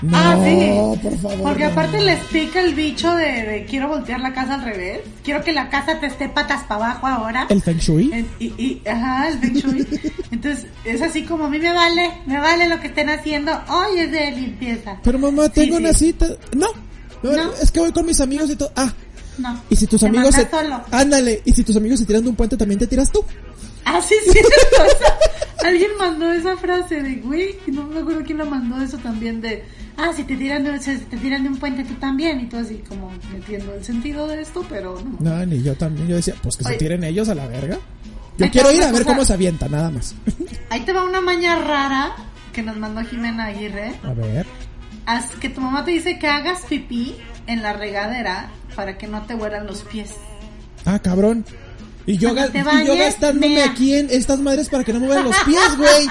Speaker 1: no,
Speaker 2: ah, sí.
Speaker 1: por favor.
Speaker 2: Porque
Speaker 1: no".
Speaker 2: aparte les pica el bicho de, de quiero voltear la casa al revés. Quiero que la casa te esté patas para abajo ahora.
Speaker 1: El Feng Shui.
Speaker 2: En- y, y- ajá, el Feng Shui. [laughs] Entonces, es así como a mí me vale, me vale lo que estén haciendo. Hoy es de limpieza.
Speaker 1: Pero mamá, tengo
Speaker 2: sí.
Speaker 1: una cita. No, no,
Speaker 2: No.
Speaker 1: es que voy con mis amigos y todo. Ah,
Speaker 2: No.
Speaker 1: y si tus
Speaker 2: Te
Speaker 1: amigos se...
Speaker 2: solo.
Speaker 1: Ándale, y si tus amigos se tiran de un puente, también te tiras tú.
Speaker 2: Ah, sí, [laughs] sea, Alguien mandó esa frase de, güey, no me acuerdo quién la mandó eso también de, ah, si te tiran de, si te tiran de un puente tú también, y tú así como metiendo el sentido de esto, pero no.
Speaker 1: No, ni yo también. Yo decía, pues que se tiren ellos a la verga. Yo
Speaker 2: Ahí
Speaker 1: quiero ir a ver
Speaker 2: cosa.
Speaker 1: cómo se avienta, nada más. [laughs]
Speaker 2: Ahí te va una maña rara que nos mandó Jimena Aguirre.
Speaker 1: A ver.
Speaker 2: Haz que tu mamá te dice que hagas pipí en la regadera para que no te huelan los pies.
Speaker 1: Ah, cabrón. Y yo,
Speaker 2: te
Speaker 1: y yo
Speaker 2: bañes,
Speaker 1: gastándome
Speaker 2: mea.
Speaker 1: aquí en estas madres para que no me vean los pies, [laughs] güey.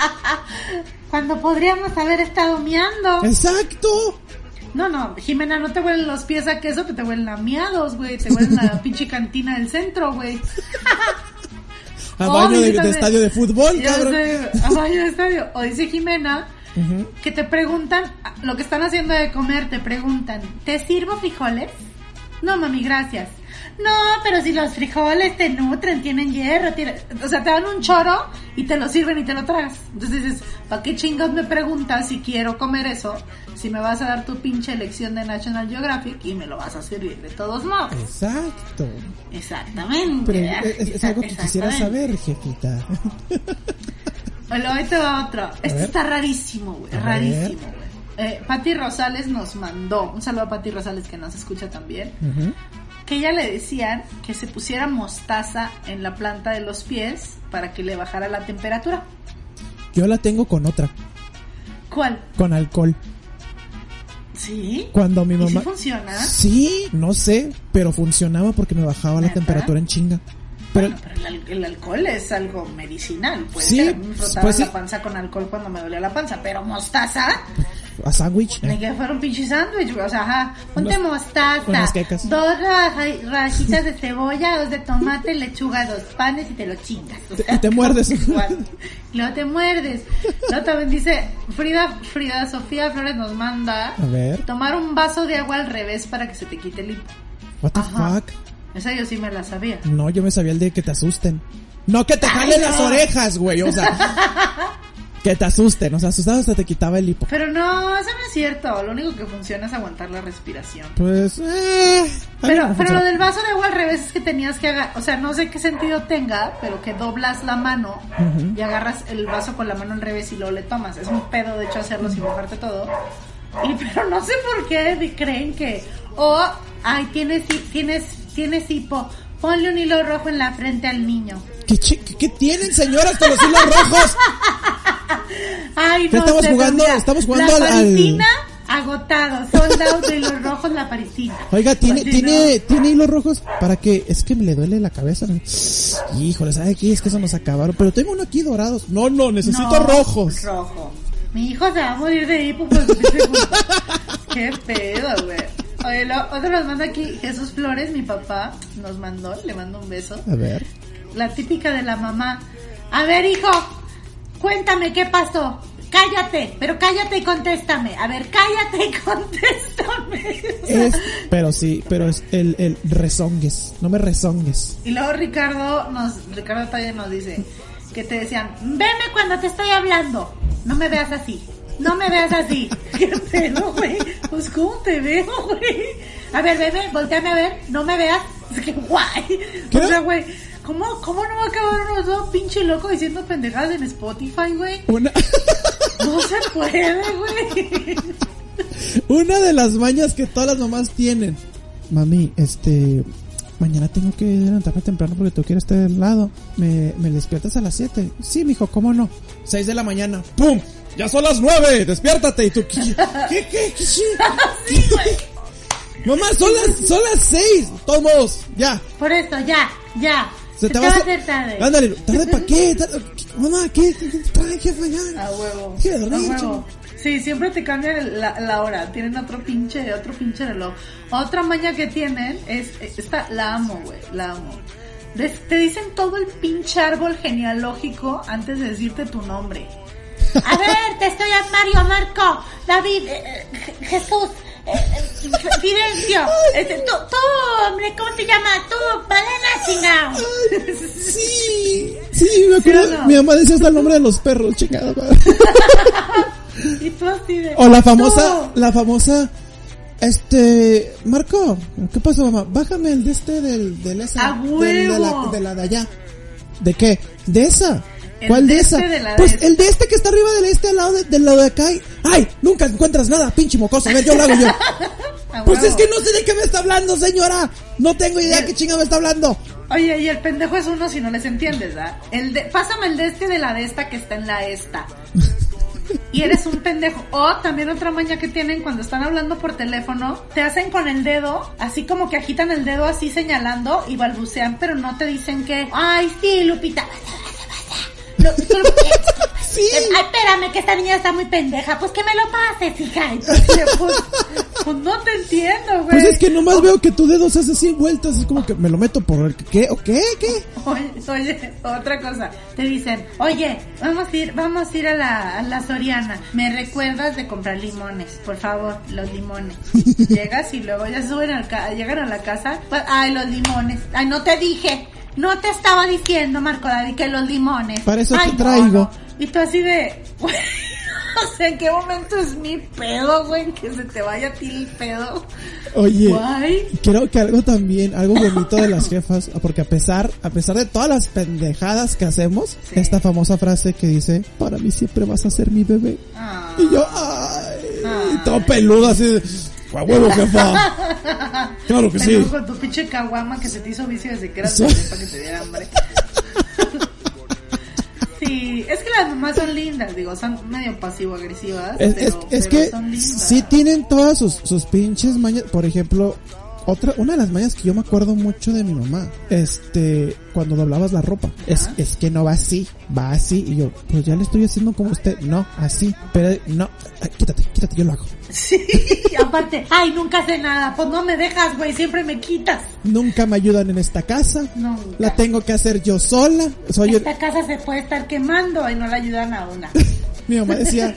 Speaker 2: Cuando podríamos haber estado miando.
Speaker 1: Exacto.
Speaker 2: No, no, Jimena, no te huelen los pies a queso, que te huelen a miados, güey. Te huelen a la [laughs] pinche cantina del centro, güey.
Speaker 1: A
Speaker 2: Oh,
Speaker 1: baño de, estadio de fútbol, cabrón.
Speaker 2: sé, a baño de estadio. [laughs] O dice Jimena que te preguntan, lo que están haciendo de comer, te preguntan, ¿te sirvo frijoles? No, mami, gracias. No, pero si los frijoles te nutren, tienen hierro, tienen... o sea, te dan un choro y te lo sirven y te lo tragas. Entonces dices, ¿para qué chingados me preguntas si quiero comer eso? Si me vas a dar tu pinche lección de National Geographic y me lo vas a servir de todos modos.
Speaker 1: Exacto.
Speaker 2: Exactamente.
Speaker 1: Pero es, es algo que quisiera saber, jefita.
Speaker 2: Bueno, ahí te va otro. Este está rarísimo, güey. Rarísimo. Eh, Patti Rosales nos mandó, un saludo a Patti Rosales que nos escucha también, que ella le decían que se pusiera mostaza en la planta de los pies para que le bajara la temperatura.
Speaker 1: Yo la tengo con otra,
Speaker 2: ¿Cuál?
Speaker 1: con alcohol.
Speaker 2: ¿Sí?
Speaker 1: Cuando mi
Speaker 2: ¿Y
Speaker 1: mamá...
Speaker 2: si funciona?
Speaker 1: Sí, no sé, pero funcionaba porque me bajaba la temperatura en chinga. Pero
Speaker 2: Bueno, pero el, al- el alcohol es algo medicinal. Puede
Speaker 1: Sí,
Speaker 2: ser. Me frotaba
Speaker 1: pues
Speaker 2: la panza con alcohol cuando me dolía la panza, pero mostaza,
Speaker 1: a sándwich. Eh.
Speaker 2: que fuera un pinche sándwich, güey. O sea, ajá. Ponte mostaza.
Speaker 1: unas quecas.
Speaker 2: Dos rajitas de [laughs] cebolla, dos de tomate, lechuga, dos panes y te lo chingas. O sea,
Speaker 1: Y te muerdes. [laughs]
Speaker 2: luego te muerdes. Luego también dice, Frida, Frida Sofía Flores nos manda
Speaker 1: A ver,
Speaker 2: tomar un vaso de agua al revés para que se te quite el hipo.
Speaker 1: what the
Speaker 2: Ajá.
Speaker 1: fuck.
Speaker 2: Esa yo sí me la sabía.
Speaker 1: No, yo me sabía el de que te asusten. No que te jalen las orejas, güey, o sea. [laughs] que te asusten, o sea, asustado hasta te quitaba el hipo.
Speaker 2: Pero no, eso no es cierto. Lo único que funciona es aguantar la respiración.
Speaker 1: Pues, eh.
Speaker 2: Pero,
Speaker 1: no
Speaker 2: pero lo del vaso de agua al revés es que tenías que agarrar, o sea, no sé qué sentido tenga, pero que doblas la mano y agarras el vaso con la mano al revés y luego le tomas. Es un pedo, de hecho, hacerlo sin mojarte todo. Y pero no sé por qué creen que, oh, ay, tienes, tienes, tienes hipo, ponle un hilo rojo en la frente al niño.
Speaker 1: ¿Qué, chi- qué- qué tienen, señoras, con los hilos rojos? [laughs] [laughs]
Speaker 2: Ay,
Speaker 1: ¿Qué
Speaker 2: no
Speaker 1: estamos jugando? Estamos jugando
Speaker 2: la
Speaker 1: al- al-
Speaker 2: parisina, agotado, soldados de los rojos la parisina.
Speaker 1: Oiga, tiene, tiene, tiene hilos rojos para que, es que me le duele la cabeza. Híjole, ¿sabe qué? Es que eso nos acabaron. Pero tengo uno aquí dorados. No, no, necesito
Speaker 2: No,
Speaker 1: rojos.
Speaker 2: Rojo. Mi hijo se va a morir de hipo por culpa. [laughs] Qué pedo, güey. Oye, lo, otro nos manda aquí Jesús Flores, mi papá, nos mandó, le mando un beso.
Speaker 1: A ver.
Speaker 2: La típica de la mamá. A ver, hijo, cuéntame qué pasó. Cállate, pero cállate y contéstame. A ver, cállate y [laughs] contéstame.
Speaker 1: Es, pero sí, pero es el, el rezongues. No me rezongues.
Speaker 2: Y luego Ricardo nos, Ricardo Talla nos dice que te decían, veme cuando te estoy hablando, no me veas así, no me veas así. [laughs] [laughs] ¿Qué pedo, güey? Pues cómo te veo, güey. A ver, bebé, volteame a ver, no me veas. Es que guay.
Speaker 1: ¿Qué?
Speaker 2: O sea, güey, ¿cómo, ¿cómo no va a acabar uno dos pinche loco diciendo pendejadas en Spotify, güey?
Speaker 1: Una,
Speaker 2: No se puede, güey.
Speaker 1: una de las mañas que todas las mamás tienen. Mami, este, mañana tengo que levantarme temprano porque que ir a este lado. ¿Me, me despiertas a las 7? Sí, mijo, ¿cómo no? 6 de la mañana. ¡Pum! Ya son las 9, despiértate. Y tú, ¿qué? ¿Qué? ¿Qué? ¿Qué? [laughs]
Speaker 2: Güey.
Speaker 1: Mamá, son las, son las 6. Todos modos, ya.
Speaker 2: Por eso, ya, ya.
Speaker 1: Se te,
Speaker 2: va a hacer tarde.
Speaker 1: Ándale, ¿tarde para qué? ¿Tarde- Mamá, ¿qué? ¿Qué qué trae, ya?
Speaker 2: A huevo.
Speaker 1: Quiere dormir,
Speaker 2: a huevo. Sí, siempre te cambian la, la hora. Tienen otro pinche, otro pinche reloj. Otra maña que tienen es, esta, la amo, güey, la amo. Des- te dicen todo el pinche árbol genealógico antes de decirte tu nombre. [laughs] A ver, te estoy a Mario, Marco, David, eh, eh, Jesús, Fidencio, este, tú, tú, hombre, ¿cómo te llamas? Tú, Malena, chingao.
Speaker 1: Sí, [laughs] sí, me acuerdo.
Speaker 2: ¿Sí o no?
Speaker 1: Mi mamá decía hasta el nombre de los perros, chingada. [laughs]
Speaker 2: Y tú así de...
Speaker 1: O la famosa,
Speaker 2: tú.
Speaker 1: la famosa, este, Marco, ¿qué pasó mamá? Bájame el de este del, del esa.
Speaker 2: ¡A
Speaker 1: del- de, la,
Speaker 2: huevo!
Speaker 1: de la de allá. ¿De qué? De esa.
Speaker 2: El
Speaker 1: ¿Cuál
Speaker 2: de
Speaker 1: de,
Speaker 2: este
Speaker 1: esa?
Speaker 2: de de
Speaker 1: pues el de este que está arriba del este al lado de- del lado de acá. y- ¡Ay! Nunca encuentras nada, pinche mocoso. A ver, yo lo hago yo. [laughs] Pues es que no sé de qué me está hablando, señora. No tengo idea qué chinga me está hablando.
Speaker 2: Oye, y el pendejo es uno si no les entiendes, ¿verdad? El de, pásame el de este de la de esta que está en la esta. [laughs] Y eres un pendejo. O también otra maña que tienen cuando están hablando por teléfono, te hacen con el dedo, así como que agitan el dedo así señalando y balbucean, pero no te dicen que, ay, sí, Lupita, tú- [laughs]
Speaker 1: Sí.
Speaker 2: Ay, espérame, que esta niña está muy pendeja. Pues que me lo pases, hija. Entonces, [laughs] pues, pues no te entiendo, güey.
Speaker 1: Pues es que nomás veo que tu dedo se hace 100 vueltas. Es como que me lo meto por el qué o qué, qué.
Speaker 2: Oye, oye, otra cosa. Te dicen, oye, vamos a ir, vamos a ir a la, a la Soriana. Me recuerdas de comprar limones, por favor, los limones. [laughs] Llegas y luego ya suben al ca- llegan a la casa. pues, ay, los limones. Ay, no te dije. No te estaba diciendo, Marco David, que los limones.
Speaker 1: Para eso
Speaker 2: Ay,
Speaker 1: te traigo.
Speaker 2: no. Y tú así de, [laughs] güey, o sea, ¿en qué momento es mi pedo, güey? Que se te vaya a ti el pedo.
Speaker 1: Oye,
Speaker 2: Guay.
Speaker 1: creo que algo también, algo bonito de las jefas, porque a pesar, a pesar de todas las pendejadas que hacemos,
Speaker 2: Sí.
Speaker 1: esta famosa frase que dice, para mí siempre vas a ser mi bebé.
Speaker 2: Ah.
Speaker 1: Y yo, ay,
Speaker 2: Ah.
Speaker 1: todo peludo así de, "A huevo, jefa. Claro que sí.
Speaker 2: Con tu pinche caguama que se te hizo vicio desde que eras bebé para que te diera hambre. [laughs] Sí, es que las mamás son lindas, digo, son medio pasivo-agresivas,
Speaker 1: Es,
Speaker 2: pero,
Speaker 1: es, es
Speaker 2: pero
Speaker 1: que
Speaker 2: son lindas.
Speaker 1: sí tienen todas sus, sus pinches mañas. Por ejemplo, otra, una de las mañas que yo me acuerdo mucho de mi mamá, este, cuando doblabas la ropa, es,
Speaker 2: Ajá.
Speaker 1: es que no va así, va así. Y yo, pues ya le estoy haciendo como usted, no, así, pero no, ay, quítate, quítate, yo lo hago.
Speaker 2: Sí, [laughs] aparte, ay, nunca sé nada, pues no me dejas, güey, siempre me quitas.
Speaker 1: Nunca me ayudan en esta casa,
Speaker 2: Nunca.
Speaker 1: la tengo que hacer yo sola. Soy el-
Speaker 2: Esta casa se puede estar quemando y no la ayudan a una. [laughs]
Speaker 1: mi mamá decía,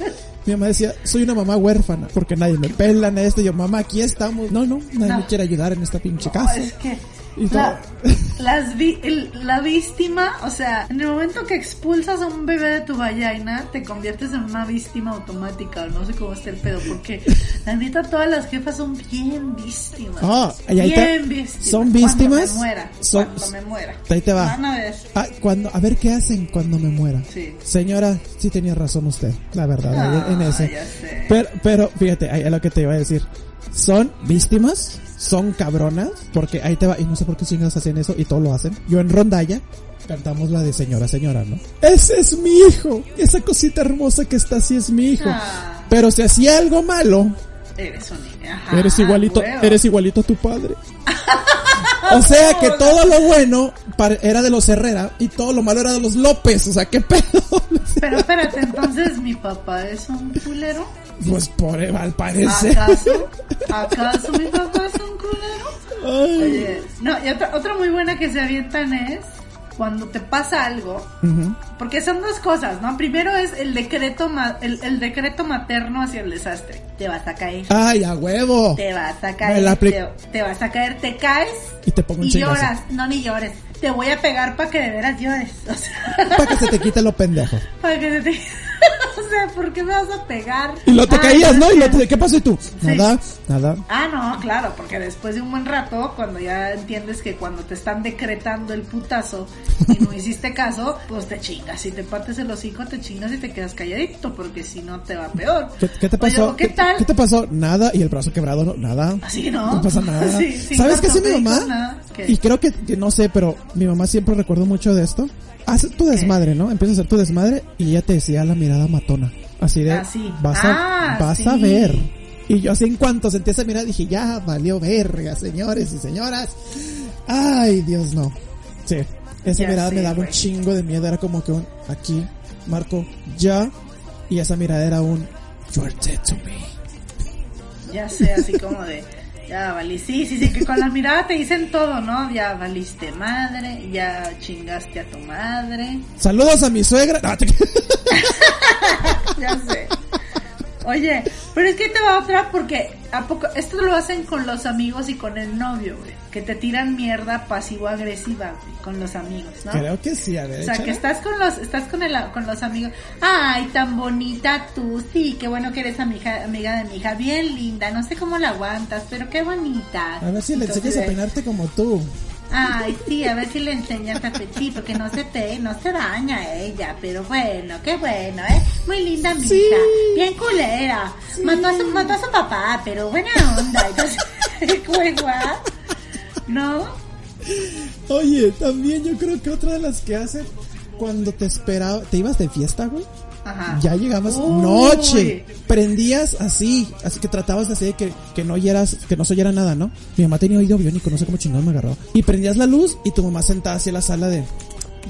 Speaker 1: mi mamá decía, soy una mamá huérfana, porque nadie me pela, nadie esto. Yo, mamá, aquí estamos. No, no, nadie
Speaker 2: No.
Speaker 1: me quiere ayudar en esta pinche
Speaker 2: No,
Speaker 1: casa.
Speaker 2: es que,
Speaker 1: Y
Speaker 2: La, [laughs] las vi- el- la víctima, o sea, en el momento que expulsas a un bebé de tu vagina, te conviertes en una víctima automática, o no sé cómo está el pedo, porque la neta todas las jefas son bien víctimas.
Speaker 1: Ah, y ahí te-
Speaker 2: bien víctimas.
Speaker 1: son víctimas,
Speaker 2: Cuando me muera,
Speaker 1: son-
Speaker 2: cuando me muera.
Speaker 1: ahí te va.
Speaker 2: Van a ver.
Speaker 1: Ah, cuando, a ver qué hacen cuando me muera.
Speaker 2: Sí.
Speaker 1: Señora, sí tenía razón usted, la verdad, en
Speaker 2: Ah,
Speaker 1: ese. Pero, pero, fíjate, ahí es lo que te iba a decir. Son víctimas, son cabronas, porque ahí te va, y no sé por qué chingados hacen eso, y todo lo hacen. Yo en rondalla, cantamos la de señora, señora, ¿no? Ese es mi hijo, esa cosita hermosa que está así es mi hijo.
Speaker 2: Ah,
Speaker 1: Pero si hacía algo malo,
Speaker 2: eres un niño. Ajá,
Speaker 1: eres igualito,
Speaker 2: huevo.
Speaker 1: eres igualito a tu padre. [laughs] O sea que todo lo bueno era de los Herrera y todo lo malo era de los López. O sea, qué pedo.
Speaker 2: Pero espérate, entonces mi papá es un culero.
Speaker 1: Pues por al parecer.
Speaker 2: ¿Acaso? ¿Acaso mi papá es un. Oye, no, y otra, otra muy buena que se avientan es cuando te pasa algo, porque son dos cosas, ¿no? Primero es el decreto ma- el, el decreto materno hacia el desastre. Te vas a caer.
Speaker 1: Ay, a huevo.
Speaker 2: Te vas a caer. te, te vas a caer, te caes
Speaker 1: Y te pongo un
Speaker 2: y
Speaker 1: chingazo.
Speaker 2: lloras. No, ni llores. Te voy a pegar para que de veras llores. O sea,
Speaker 1: Para que se te quite lo pendejo. [laughs]
Speaker 2: para que se te... [laughs] o sea, ¿por qué me vas a pegar?
Speaker 1: Y lo te
Speaker 2: Ay,
Speaker 1: caías, ¿no? Y lo te, ¿qué pasó y tú? Nada, nada.
Speaker 2: Ah, no, claro, porque después de un buen rato, cuando ya entiendes que cuando te están decretando el putazo y no hiciste caso, pues te chingas. Si te partes el hocico, te chingas y te quedas calladito, porque si no te va peor.
Speaker 1: ¿Qué, qué te pasó?
Speaker 2: ¿o ¿qué tal?
Speaker 1: ¿Qué te pasó? Nada. Y el brazo quebrado, no, nada.
Speaker 2: Así no.
Speaker 1: No pasa nada. [laughs]
Speaker 2: Sí,
Speaker 1: ¿Sabes qué hace mi mamá? Y creo que, que no sé, pero mi mamá siempre recuerdo mucho de esto. Hace tu desmadre, ¿no? Empieza a hacer tu desmadre y ella te decía la mirada matona. Así de,
Speaker 2: Ah, sí.
Speaker 1: vas a,
Speaker 2: Ah,
Speaker 1: vas a
Speaker 2: sí.
Speaker 1: ver. Y yo así en cuanto sentí esa mirada dije, ya valió verga, señores y señoras. Ay, Dios no. Sí, esa
Speaker 2: Ya
Speaker 1: mirada me daba un chingo de miedo. Era como que un, aquí, Marco, ya. Y esa mirada era un, you are dead to me.
Speaker 2: Ya sé, así como de, ya valiste, sí, sí, sí, que con la mirada te dicen todo, ¿no? Ya valiste madre, ya chingaste a tu madre,
Speaker 1: Saludos a mi suegra. No, [laughs] te- [laughs]
Speaker 2: ya sé. Oye, pero es que te va otra porque a poco esto lo hacen con los amigos y con el novio, güey, que te tiran mierda pasivo-agresiva güey, con los amigos, ¿no?
Speaker 1: Creo que sí, a ver.
Speaker 2: O sea, que estás con los, estás con el, con los amigos. Ay, tan bonita tú. Sí, qué bueno que eres amiga, amiga de mi hija. Bien linda. No sé cómo la aguantas, pero qué bonita.
Speaker 1: A ver si le enseñas a peinarte como tú.
Speaker 2: Ay, sí, a ver si le enseñas a sí, porque no se te, no se daña ella, pero bueno, qué bueno, ¿eh? Muy linda mi
Speaker 1: Sí.
Speaker 2: hija, bien culera, mató, a su, mató a su papá, pero buena onda, entonces? [laughs] ¿no?
Speaker 1: Oye, también yo creo que otra de las que hacen cuando te esperaba, te ibas de fiesta, güey.
Speaker 2: Ajá.
Speaker 1: Ya llegabas
Speaker 2: Uy.
Speaker 1: noche, prendías así, así que tratabas de hacer que, que no oyeras, que no se oyera nada, ¿no? Mi mamá tenía oído biónico, no sé cómo chingón me agarró. Y prendías la luz y tu mamá sentada así en la sala de,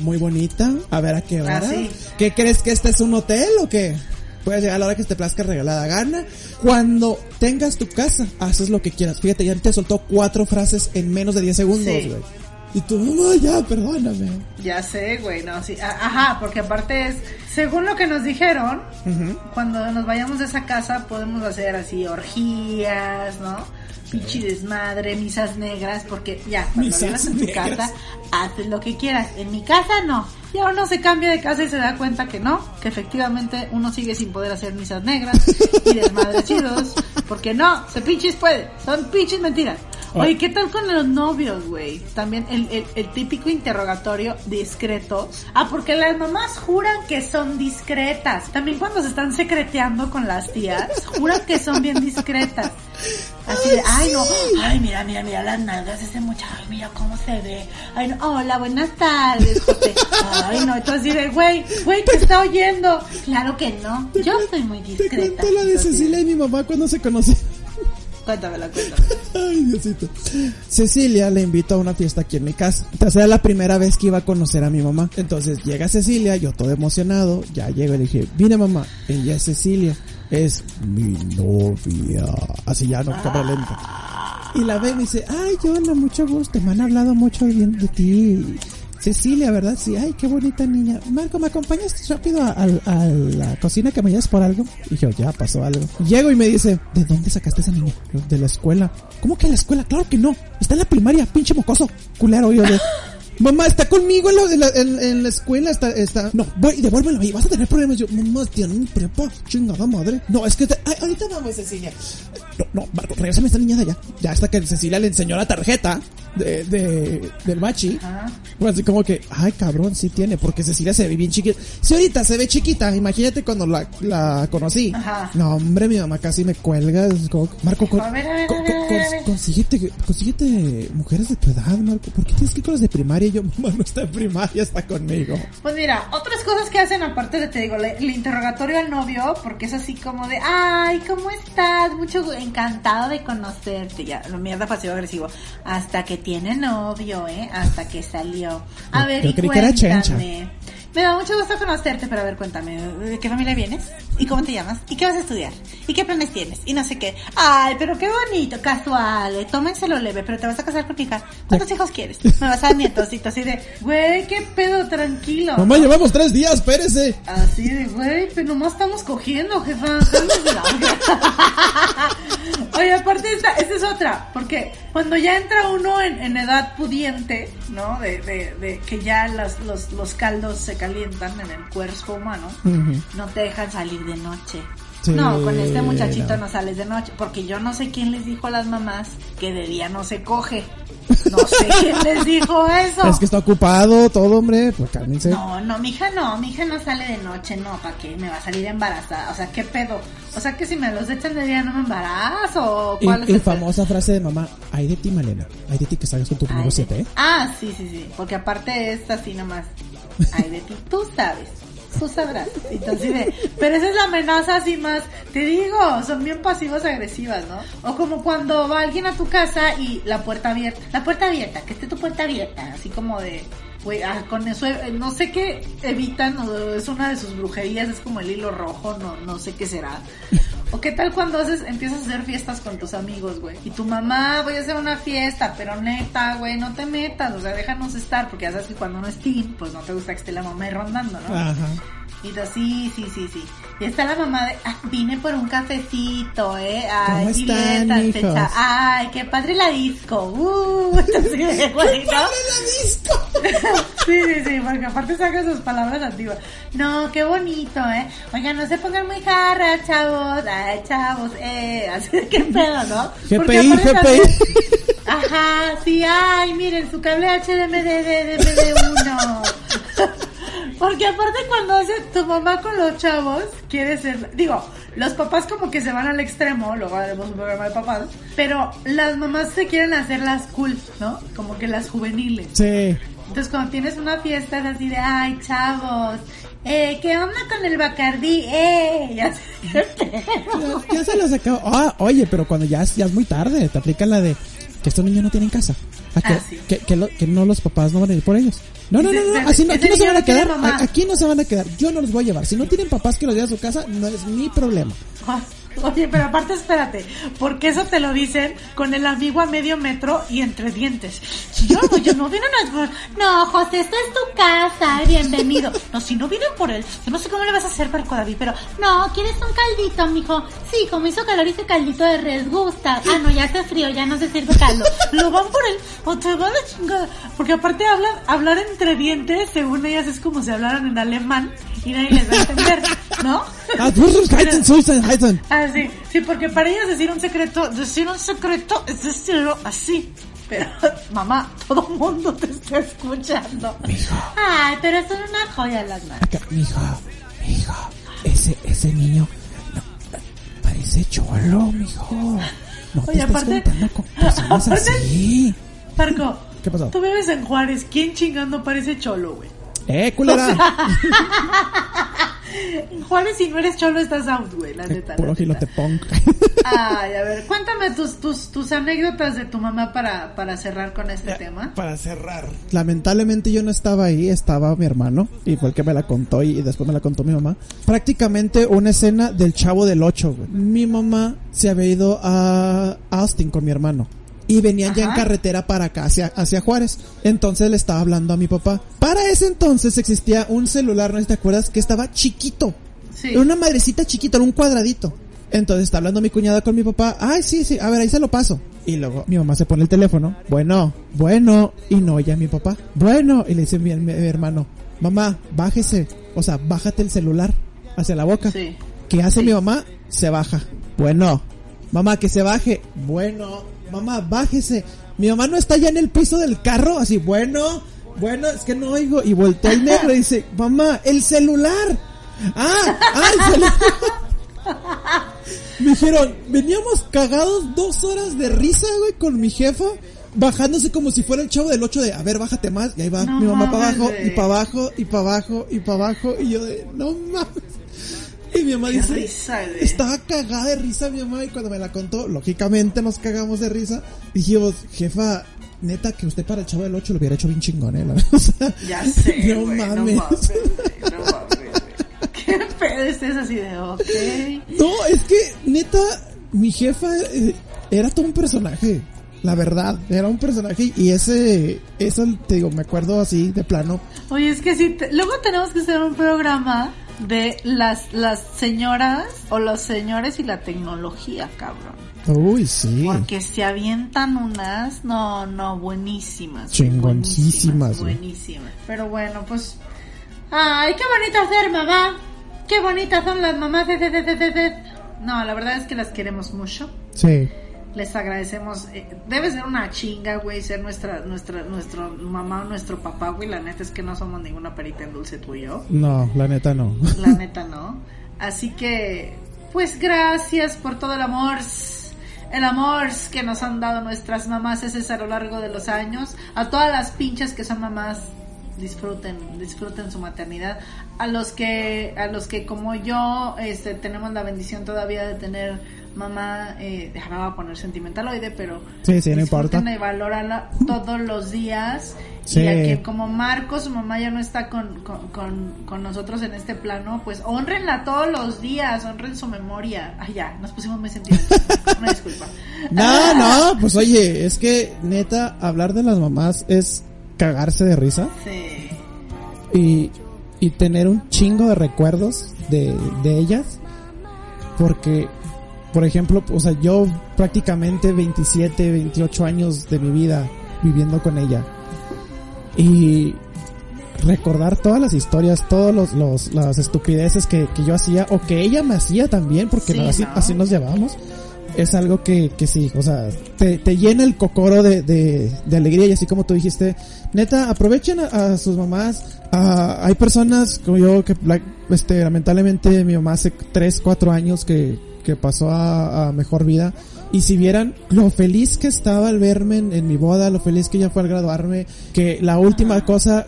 Speaker 1: muy bonita, a ver a qué hora.
Speaker 2: Ah, sí.
Speaker 1: ¿Qué crees que este es un hotel o qué? Puedes llegar a la hora que te plazca regalada gana. Cuando tengas tu casa, haces lo que quieras. Fíjate, ya te soltó cuatro frases en menos de 10 segundos,
Speaker 2: Sí.
Speaker 1: Y tú, mamá, ya, perdóname.
Speaker 2: Ya sé, güey, no, sí. Ajá, porque aparte es, según lo que nos dijeron, cuando nos vayamos de esa casa podemos hacer así orgías, ¿no? Pichi desmadre, misas negras, porque ya, cuando vivas en tu
Speaker 1: negras.
Speaker 2: casa, haces lo que quieras. En mi casa no. Ya uno se cambia de casa y se da cuenta que no, que efectivamente uno sigue sin poder hacer misas negras y desmadres chidos, porque no, se pinches puede, son pinches mentiras. Oye, ¿qué tal con los novios, güey? También el, el, el típico interrogatorio discreto. Ah, porque las mamás juran que son discretas. También cuando se están secreteando con las tías, juran que son bien discretas. Así de, ay no, ay mira, mira, mira las nalgas de ese muchacho, ay mira cómo se ve. Ay no, hola, buenas tardes, Jote. Ay no, entonces de, güey, güey, te está oyendo. Claro que no, yo soy muy
Speaker 1: Te
Speaker 2: discreta.
Speaker 1: cuento la de Cecilia y mi mamá cuando se conocieron.
Speaker 2: Cuéntamela, cuéntamela.
Speaker 1: Ay, Diosito. Cecilia le invitó a una fiesta aquí en mi casa. Entonces era la primera vez que iba a conocer a mi mamá. Entonces llega Cecilia, yo todo emocionado. Ya llego y le dije, vine mamá, ella es Cecilia. Es mi novia. Así ya no cámara lenta. Y la ve y me dice, ay, Yona, mucho gusto. Me han hablado mucho bien de ti. Cecilia, ¿verdad? Sí, ay, qué bonita niña. Marco, ¿me acompañas rápido a, a- a la cocina que me llevas por algo? Y yo, ya pasó algo. Llego y me dice, ¿de dónde sacaste esa niña? De la escuela. ¿Cómo que la escuela? Claro que no. Está en la primaria, pinche mocoso. Culero, yo de... Mamá, está conmigo en la, en la, en- en la escuela, está, está... No, voy, devuélvelo ahí, vas a tener problemas. Yo, mamá, tiene un prepa, chingada madre. No, es que... te- ay, ahorita vamos, Cecilia. No, no, Marco, regresame esta niña de allá. Ya hasta que Cecilia le enseñó la tarjeta de, de, del machi.
Speaker 2: Ajá.
Speaker 1: Bueno, así como que, ay cabrón, sí tiene, porque Cecilia se ve bien chiquita. Si ahorita se ve chiquita, imagínate cuando la, la conocí.
Speaker 2: Ajá.
Speaker 1: No, hombre, mi mamá casi me cuelga. como, Marco, con-
Speaker 2: A ver, a ver,
Speaker 1: con-
Speaker 2: a ver,
Speaker 1: con-
Speaker 2: a ver, a ver.
Speaker 1: consíguete, consíguete mujeres de tu edad, Marco. ¿Por qué tienes que ir con las de primaria? Yo, mamá, no está en primaria, está conmigo.
Speaker 2: Pues mira, otras cosas que hacen aparte de, te digo, le- el interrogatorio al novio, porque es así como de, ay, ¿cómo estás? Mucho encantado de conocerte. Ya, la mierda pasivo agresivo. Hasta que tiene novio, ¿eh? Hasta que salió. A
Speaker 1: Yo-
Speaker 2: ver,
Speaker 1: yo
Speaker 2: y
Speaker 1: creí que era.
Speaker 2: Me da mucho gusto conocerte, pero a ver, cuéntame, ¿de qué familia vienes? ¿Y cómo te llamas? ¿Y qué vas a estudiar? ¿Y qué planes tienes? Y no sé qué. Ay, pero qué bonito, casual, eh, tómenselo leve, pero te vas a casar con mi hija. ¿Cuántos hijos quieres? Me vas a dar nietosito, así de, güey, qué pedo, tranquilo.
Speaker 1: Mamá, llevamos tres días, espérese.
Speaker 2: Así de, güey, pero nomás estamos cogiendo, jefa. [laughs] Oye, aparte esta, esta es otra, porque cuando ya entra uno en, en edad pudiente, ¿no? De, de, de que ya las, los, los caldos se calientan en el cuerpo humano, no te dejan salir de noche.
Speaker 1: Sí,
Speaker 2: no, con este muchachito
Speaker 1: no.
Speaker 2: no. sales de noche, porque yo no sé quién les dijo a las mamás que de día no se coge. No sé [laughs] quién les dijo eso.
Speaker 1: Es que está ocupado todo, hombre. Pues cálmense.
Speaker 2: No, no, mi hija no, mi hija no sale de noche, no, ¿para qué? Me va a salir embarazada, o sea, ¿qué pedo? O sea, que si me los echan de día no me embarazo, ¿o
Speaker 1: Y,
Speaker 2: ¿cuál es
Speaker 1: y
Speaker 2: el pedo?
Speaker 1: famosa frase de mamá, ay de ti, Malena. Ay de ti que salgas con tu
Speaker 2: de-
Speaker 1: 7, ¿eh?
Speaker 2: Ah, sí, sí, sí, porque aparte es así nomás, ay ti, tú sabes, tú sabrás, entonces, de- pero esa es la amenaza así más, te digo, son bien pasivas agresivas, ¿no? O como cuando va alguien a tu casa y la puerta abierta, la puerta abierta, que esté tu puerta abierta, así como de... Güey, ah, con eso, eh, no sé qué evitan, o es una de sus brujerías, es como el hilo rojo, no, no sé qué será. O qué tal cuando haces, empiezas a hacer fiestas con tus amigos, güey. Y tu mamá, voy a hacer una fiesta, pero neta, güey, no te metas, o sea, déjanos estar, porque ya sabes que cuando no es teen, pues no te gusta que esté la mamá rondando, ¿no?
Speaker 1: Ajá.
Speaker 2: Y tú, sí, sí, sí, sí. Y está la mamá de, ah, vine por un cafecito, eh. Ay,
Speaker 1: ¿Cómo están, hijos?
Speaker 2: Ay, qué padre la disco. Uh, [laughs] entonces, güey, [laughs] ¿no? [laughs] Sí, sí, sí, porque aparte saca sus palabras antiguas. No, qué bonito, ¿eh? Oigan, no se pongan muy jarras, chavos. Ay, chavos, eh. Así qué pedo, ¿no?
Speaker 1: GPI, GPI.
Speaker 2: Ajá, sí, ay, miren, su cable HDMI de, de, de, de uno. Porque aparte cuando hace tu mamá con los chavos, quiere ser, digo, los papás como que se van al extremo, luego haremos un programa de papás, pero las mamás se quieren hacer las cool, ¿no? Como que las juveniles.
Speaker 1: Sí.
Speaker 2: Entonces cuando tienes una fiesta es así de, ay, chavos, eh, ¿qué onda con el Bacardí? Eh, ya pedo.
Speaker 1: Ya, ya se los acabó. Ah, oye, pero cuando ya es, ya es muy tarde, te aplican la de que estos niños no tienen casa. A que,
Speaker 2: Ah, sí.
Speaker 1: que, que, lo- que no los papás no van a ir por ellos. No, no, no, no, así no, aquí no se van a quedar. Aquí no se van a quedar. Yo no los voy a llevar. Si no tienen papás que los lleven a su casa, no es mi problema.
Speaker 2: Oye, pero aparte espérate, porque eso te lo dicen con el amigo a medio metro y entre dientes. Yo, yo no vienen a... No, José, esta es tu casa, bienvenido. No, si no vienen por él, yo no sé cómo le vas a hacer, Marco David, pero... No, ¿quieres un caldito, mijo? Sí, como hizo calor, hice caldito de res, gusta. Ah, no, ya hace frío, ya no se sirve caldo. Lo van por él, o te va la chingada. Porque aparte hablan, hablar entre dientes, según ellas, es como si hablaran en alemán y nadie les va a entender, ¿no?
Speaker 1: Ah, ein [laughs] heizen.
Speaker 2: Ah, sí, sí, porque para ellas decir un secreto, decir un secreto es decirlo así. Pero, [laughs] mamá, todo el mundo te está escuchando.
Speaker 1: Mijo.
Speaker 2: Ay, pero son una joya las manos.
Speaker 1: Mijo, mijo, ese, ese niño no, parece cholo, mijo. No te
Speaker 2: Oye,
Speaker 1: estás
Speaker 2: aparte-
Speaker 1: con [laughs] personas
Speaker 2: aparte-
Speaker 1: así.
Speaker 2: Marco,
Speaker 1: ¿Qué pasó?
Speaker 2: tú vives en Juárez, ¿quién chingando parece cholo, güey?
Speaker 1: Eh, culera.
Speaker 2: En [laughs] Juárez, si no eres cholo, estás out, güey, la neta.
Speaker 1: Puro
Speaker 2: la neta.
Speaker 1: gilote punk.
Speaker 2: Ay, a ver, cuéntame tus, tus, tus anécdotas de tu mamá para, para cerrar con este tema.
Speaker 1: Para cerrar. Lamentablemente yo no estaba ahí, estaba mi hermano, y fue el que me la contó y, y después me la contó mi mamá. Prácticamente una escena del chavo del 8, güey. Mi mamá se había ido a Austin con mi hermano. Y venían ya en carretera para acá, hacia, hacia Juárez. Entonces le estaba hablando a mi papá. Para ese entonces existía un celular, no sé si te acuerdas, que estaba chiquito.
Speaker 2: Sí.
Speaker 1: Era una madrecita chiquita, era un cuadradito. Entonces está hablando mi cuñada con mi papá. Ay, sí, sí, a ver, ahí se lo paso. Y luego mi mamá se pone el teléfono. Bueno, bueno. Y no oye a mi papá. Bueno. Y le dice mi, mi hermano. Mamá, bájese. O sea, bájate el celular hacia la boca.
Speaker 2: Sí.
Speaker 1: ¿Qué hace
Speaker 2: Sí.
Speaker 1: mi mamá? Se baja. Bueno. Mamá, que se baje. Bueno. Mamá, bájese. Mi mamá no está ya en el piso del carro. Así, bueno. Bueno, es que no oigo. Y voltea el negro y dice, mamá, el celular. Ah, ah, el celular. Me dijeron, veníamos cagados dos horas de risa, güey, con mi jefa, bajándose como si fuera el chavo del 8 de, a ver, bájate más, y ahí va
Speaker 2: No
Speaker 1: mi mamá para abajo, y para abajo, y para abajo, y para abajo, y yo de, no mames. Y mi mamá
Speaker 2: Qué
Speaker 1: dice,
Speaker 2: risa,
Speaker 1: estaba cagada de risa mi mamá, y cuando me la contó, lógicamente nos cagamos de risa, dijimos, jefa, neta, que usted para el chavo del 8 lo hubiera hecho bien chingón, eh. [laughs] O sea,
Speaker 2: Ya sé, [laughs]
Speaker 1: no mames.
Speaker 2: no mames, no mames. Qué pedo estés así de, ok.
Speaker 1: No, es que neta, mi jefa eh, era todo un personaje. La verdad, era un personaje y ese, eso te digo, me acuerdo así de plano.
Speaker 2: Oye, es que sí, te- luego tenemos que hacer un programa de las, las señoras o los señores y la tecnología, cabrón.
Speaker 1: Uy, sí.
Speaker 2: Porque se avientan unas, no, no, buenísimas.
Speaker 1: Chingoncísimas, güey.
Speaker 2: Buenísimas. Pero bueno, pues. Ay, qué bonita ser mamá. Qué bonitas son las mamás. No, la verdad es que las queremos mucho.
Speaker 1: Sí.
Speaker 2: Les agradecemos. eh, debe ser una chinga, güey, ser nuestra, nuestra, nuestro mamá o nuestro papá, güey. La neta es que no somos ninguna perita en dulce tú y yo.
Speaker 1: No, la neta no.
Speaker 2: La [laughs] neta no. Así que, pues gracias por todo el amor. El amor que nos han dado nuestras mamás ese a lo largo de los años. A todas las pinches que son mamás, disfruten, disfruten su maternidad. A los que, a los que como yo, este, tenemos la bendición todavía de tener mamá, eh, me a poner sentimentaloide, pero
Speaker 1: Sí, sí, no importa.
Speaker 2: y valórala todos los días.
Speaker 1: Sí.
Speaker 2: Y a que como Marco, su mamá ya no está con, con, con, con nosotros en este plano, pues honrenla todos los días, honren su memoria. Ay, ya, nos pusimos muy sentimentales. Una disculpa. [laughs]
Speaker 1: No, no, pues oye, es que neta, hablar de las mamás es cagarse de risa
Speaker 2: Sí.
Speaker 1: y, y tener un chingo de recuerdos de, de ellas. Porque, por ejemplo, o sea, yo prácticamente 27, 28 años de mi vida viviendo con ella. Y recordar todas las historias, todos los, los las estupideces que, que yo hacía o que ella me hacía también, porque
Speaker 2: Sí,
Speaker 1: no, así,
Speaker 2: ¿no?
Speaker 1: así nos llevábamos. Es algo que, que sí, o sea, te, te llena el cocoro de, de, de alegría y así como tú dijiste, neta, aprovechen a, a sus mamás. Ah, hay personas como yo que, este, lamentablemente mi mamá hace 3, 4 años que, que pasó a, a mejor vida. Y si vieran lo feliz que estaba al verme en, mi boda, lo feliz que ella fue al graduarme, que la última cosa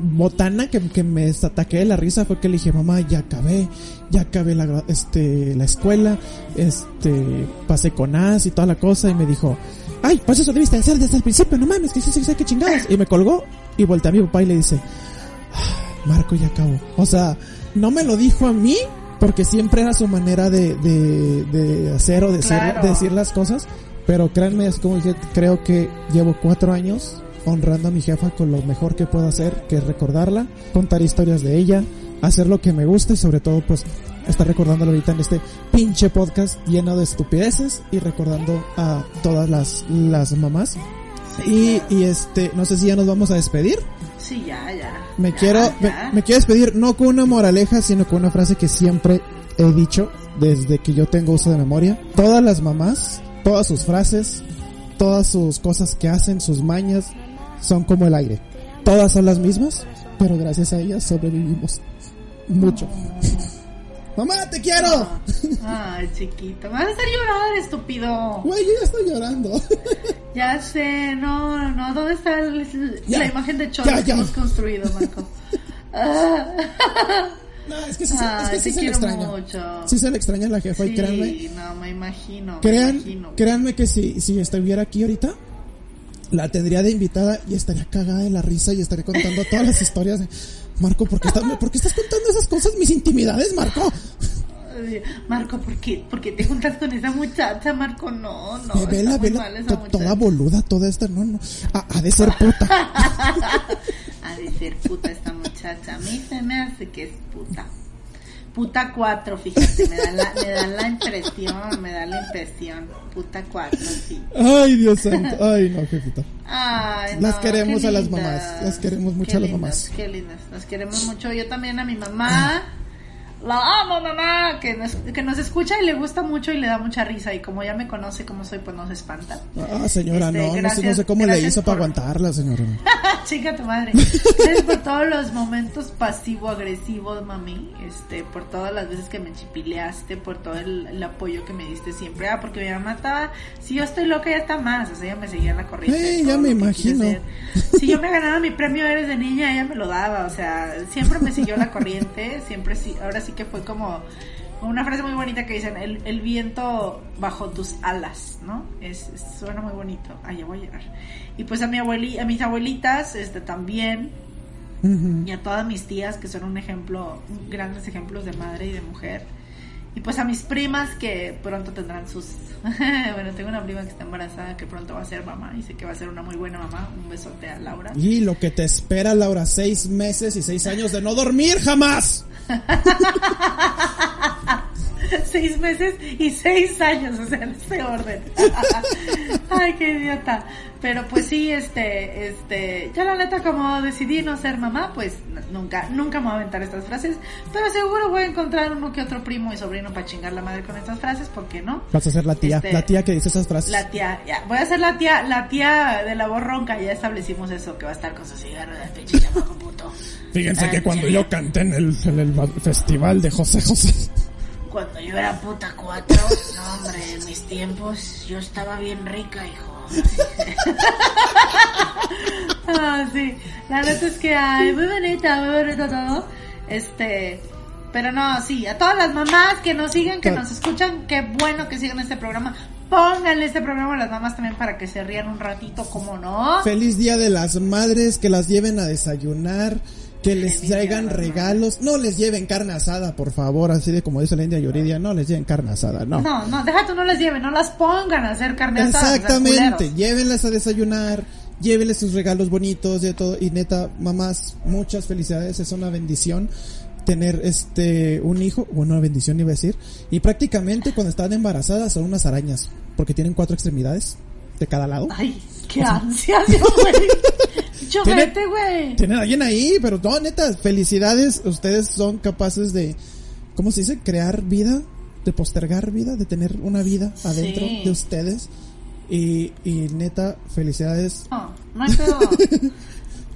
Speaker 1: botana que, que me ataqué de la risa fue que le dije, mamá, ya acabé, ya acabé la, este, la escuela, este, pasé con AS y toda la cosa y me dijo, ay, pues eso debiste hacer desde el principio, no mames, que sí, qué chingadas. Y me colgó y volteé a mi papá y le dice, "Ah, Marco ya acabó. O sea, no me lo dijo a mí porque siempre era su manera de, de, de hacer o decir,
Speaker 2: Claro.
Speaker 1: de decir las cosas. Pero créanme, es como dije, creo que llevo cuatro años honrando a mi jefa con lo mejor que puedo hacer, que es recordarla, contar historias de ella, hacer lo que me gusta y sobre todo pues estar recordándolo ahorita en este pinche podcast lleno de estupideces y recordando a todas las, las mamás. Y, y este, no sé si ya nos vamos a despedir.
Speaker 2: Sí, ya, ya.
Speaker 1: Me
Speaker 2: Ya,
Speaker 1: quiero,
Speaker 2: ya.
Speaker 1: me quiero despedir no con una moraleja, sino con una frase que siempre he dicho desde que yo tengo uso de memoria. Todas las mamás, todas sus frases, todas sus cosas que hacen, sus mañas, son como el aire. Todas son las mismas, pero gracias a ellas sobrevivimos mucho. [laughs] Mamá, te quiero.
Speaker 2: Ay, chiquito. Me vas a hacer llorar, estúpido.
Speaker 1: Güey, yo ya estoy llorando. [laughs]
Speaker 2: Ya sé, no, no. ¿Dónde está el-
Speaker 1: Ya.
Speaker 2: la imagen de Cholo
Speaker 1: Ya,
Speaker 2: que hemos construido, Marco? [laughs]
Speaker 1: No, es que sí, se- es que sí se le extraña.
Speaker 2: mucho.
Speaker 1: Sí se le extraña a la jefa y créanme.
Speaker 2: No, me imagino. me
Speaker 1: Crean,
Speaker 2: imagino.
Speaker 1: créanme que si, si estuviera aquí ahorita, la tendría de invitada y estaría cagada de la risa y estaría contando todas las [laughs] historias de Marco, ¿por qué, estás, ¿por qué estás contando esas cosas, mis intimidades, Marco?
Speaker 2: Marco, ¿por qué, ¿por qué te juntas con esa muchacha, Marco? No, no.
Speaker 1: Vela, vela, toda boluda, toda esta, no, no. Ha, ha de ser puta. [laughs]
Speaker 2: Ha de ser puta esta muchacha. A mí se me hace que es puta. Puta 4, fíjate, me da, la, me da la impresión, me da la impresión. Puta 4, sí.
Speaker 1: Ay, Dios santo. Ay, no, jefita.
Speaker 2: Ay,
Speaker 1: Las
Speaker 2: no,
Speaker 1: queremos
Speaker 2: qué
Speaker 1: a las mamás, las queremos mucho
Speaker 2: qué
Speaker 1: a las
Speaker 2: lindas,
Speaker 1: mamás.
Speaker 2: Qué lindas, las queremos mucho. Yo también a mi mamá. La amo, mamá, que nos, que nos escucha y le gusta mucho y le da mucha risa. Y como ya me conoce como soy, pues no se espanta.
Speaker 1: Ah, señora,
Speaker 2: Este,
Speaker 1: no, no sé, no
Speaker 2: gracias-
Speaker 1: sé cómo le
Speaker 2: gracias
Speaker 1: hizo para aguantarla, señora. [laughs]
Speaker 2: Chica tu madre. [laughs] Gracias por todos los momentos pasivo-agresivos, mami. Este, por todas las veces que me chipileaste, por todo el, el apoyo que me diste siempre. Ah, porque mi mamá estaba, si yo estoy loca, ya está más. O sea, ella me seguía en la corriente. todo
Speaker 1: ya me imagino.
Speaker 2: Si yo me ganaba mi premio Eres de niña, ella me lo daba. O sea, siempre me siguió la corriente. Siempre sí, ahora sí que fue como una frase muy bonita que dicen, el, el viento bajo tus alas, ¿no? Es, es- suena muy bonito. Ay, ya voy a llorar. Y pues a mi abueli, a mis abuelitas, este también, y a todas mis tías que son un ejemplo, grandes ejemplos de madre y de mujer. Y pues a mis primas que pronto tendrán sus... [laughs] bueno, tengo una prima que está embarazada que pronto va a ser mamá y sé que va a ser una muy buena mamá. Un besote a Laura.
Speaker 1: Y lo que te espera, Laura, seis meses y seis años de no dormir jamás. [laughs]
Speaker 2: seis meses y seis años, o sea, en este orden. Ay, qué idiota. Pero pues sí, este, este, ya la neta como decidí no ser mamá, pues nunca, nunca me voy a aventar estas frases, pero seguro voy a encontrar uno que otro primo y sobrino para chingar la madre con estas frases, ¿por qué no?
Speaker 1: Vas a ser la tía,
Speaker 2: Este,
Speaker 1: la tía que dice esas frases.
Speaker 2: La tía, ya, voy a ser la tía, la tía de la voz ronca, ya establecimos eso, que va a estar con su cigarro de pinche chamaco puto.
Speaker 1: Fíjense que cuando
Speaker 2: sí.
Speaker 1: yo canté en el, en el festival de José José.
Speaker 3: Cuando yo era puta cuatro, no hombre, en mis tiempos yo estaba bien rica, hijo.
Speaker 2: Ah, sí. La neta es que, ay, muy bonita, muy bonito todo. Este, pero no, sí, a todas las mamás que nos siguen, que
Speaker 1: Claro.
Speaker 2: nos escuchan, qué bueno que sigan este programa. Pónganle este programa a las mamás también para que se rían un ratito, como no.
Speaker 1: Feliz Día de las Madres, que las lleven a desayunar, que les traigan regalos. No les lleven carne asada, por favor, así de como dice la India Yuridia, no les lleven carne asada, no.
Speaker 2: No, no, deja tú no las lleven, no las pongan a hacer carne asada. o
Speaker 1: Exactamente, llévenlas a desayunar, llévenles sus regalos bonitos y todo. Y neta, mamás, muchas felicidades, es una bendición tener este un hijo, bueno, una bendición iba a decir. Y prácticamente cuando están embarazadas son unas arañas, porque tienen cuatro extremidades de cada lado.
Speaker 2: Ay, qué ansias, [laughs] yo, güey. [laughs] Vete, güey.
Speaker 1: Tienen a alguien ahí, pero no, neta, felicidades, ustedes son capaces de, ¿cómo se dice? Crear vida, de postergar vida, de tener una vida adentro
Speaker 2: Sí.
Speaker 1: de ustedes. Y, y neta, felicidades.
Speaker 2: No, no hay pedo. [laughs]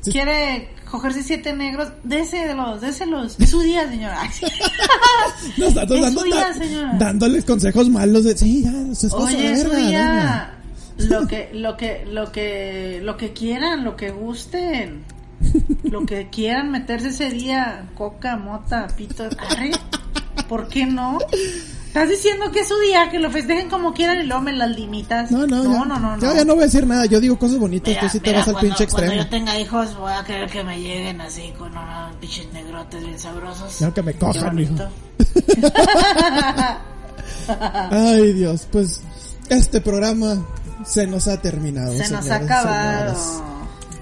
Speaker 1: Sí.
Speaker 2: Quiere cogerse siete negros, déselos, déselos. Es su día, señora. [laughs] [laughs]
Speaker 1: No, está-
Speaker 2: Es
Speaker 1: dando-
Speaker 2: su día, señora.
Speaker 1: dándoles consejos malos de, sí, ya, su esposa,
Speaker 2: Oye, es su día. Lo que, lo que, lo que, lo que quieran, lo que gusten. Lo que quieran meterse ese día, coca, mota, pito, arre. ¿Por qué no? Estás diciendo que es su día, que lo festejen como quieran y luego me las limitas.
Speaker 1: No, no,
Speaker 2: no,
Speaker 1: ya,
Speaker 2: no, no, no.
Speaker 1: ya no voy a decir nada, yo digo cosas bonitas,
Speaker 3: Mira,
Speaker 1: tú sí te vas al
Speaker 3: cuando,
Speaker 1: pinche
Speaker 3: cuando
Speaker 1: extremo.
Speaker 3: yo tenga hijos voy a querer que me lleguen así con unos pinches negrotes bien sabrosos.
Speaker 1: Ya que me cojan, hijo. [laughs] Ay, Dios, pues este programa se nos ha terminado.
Speaker 2: Se nos ha acabado.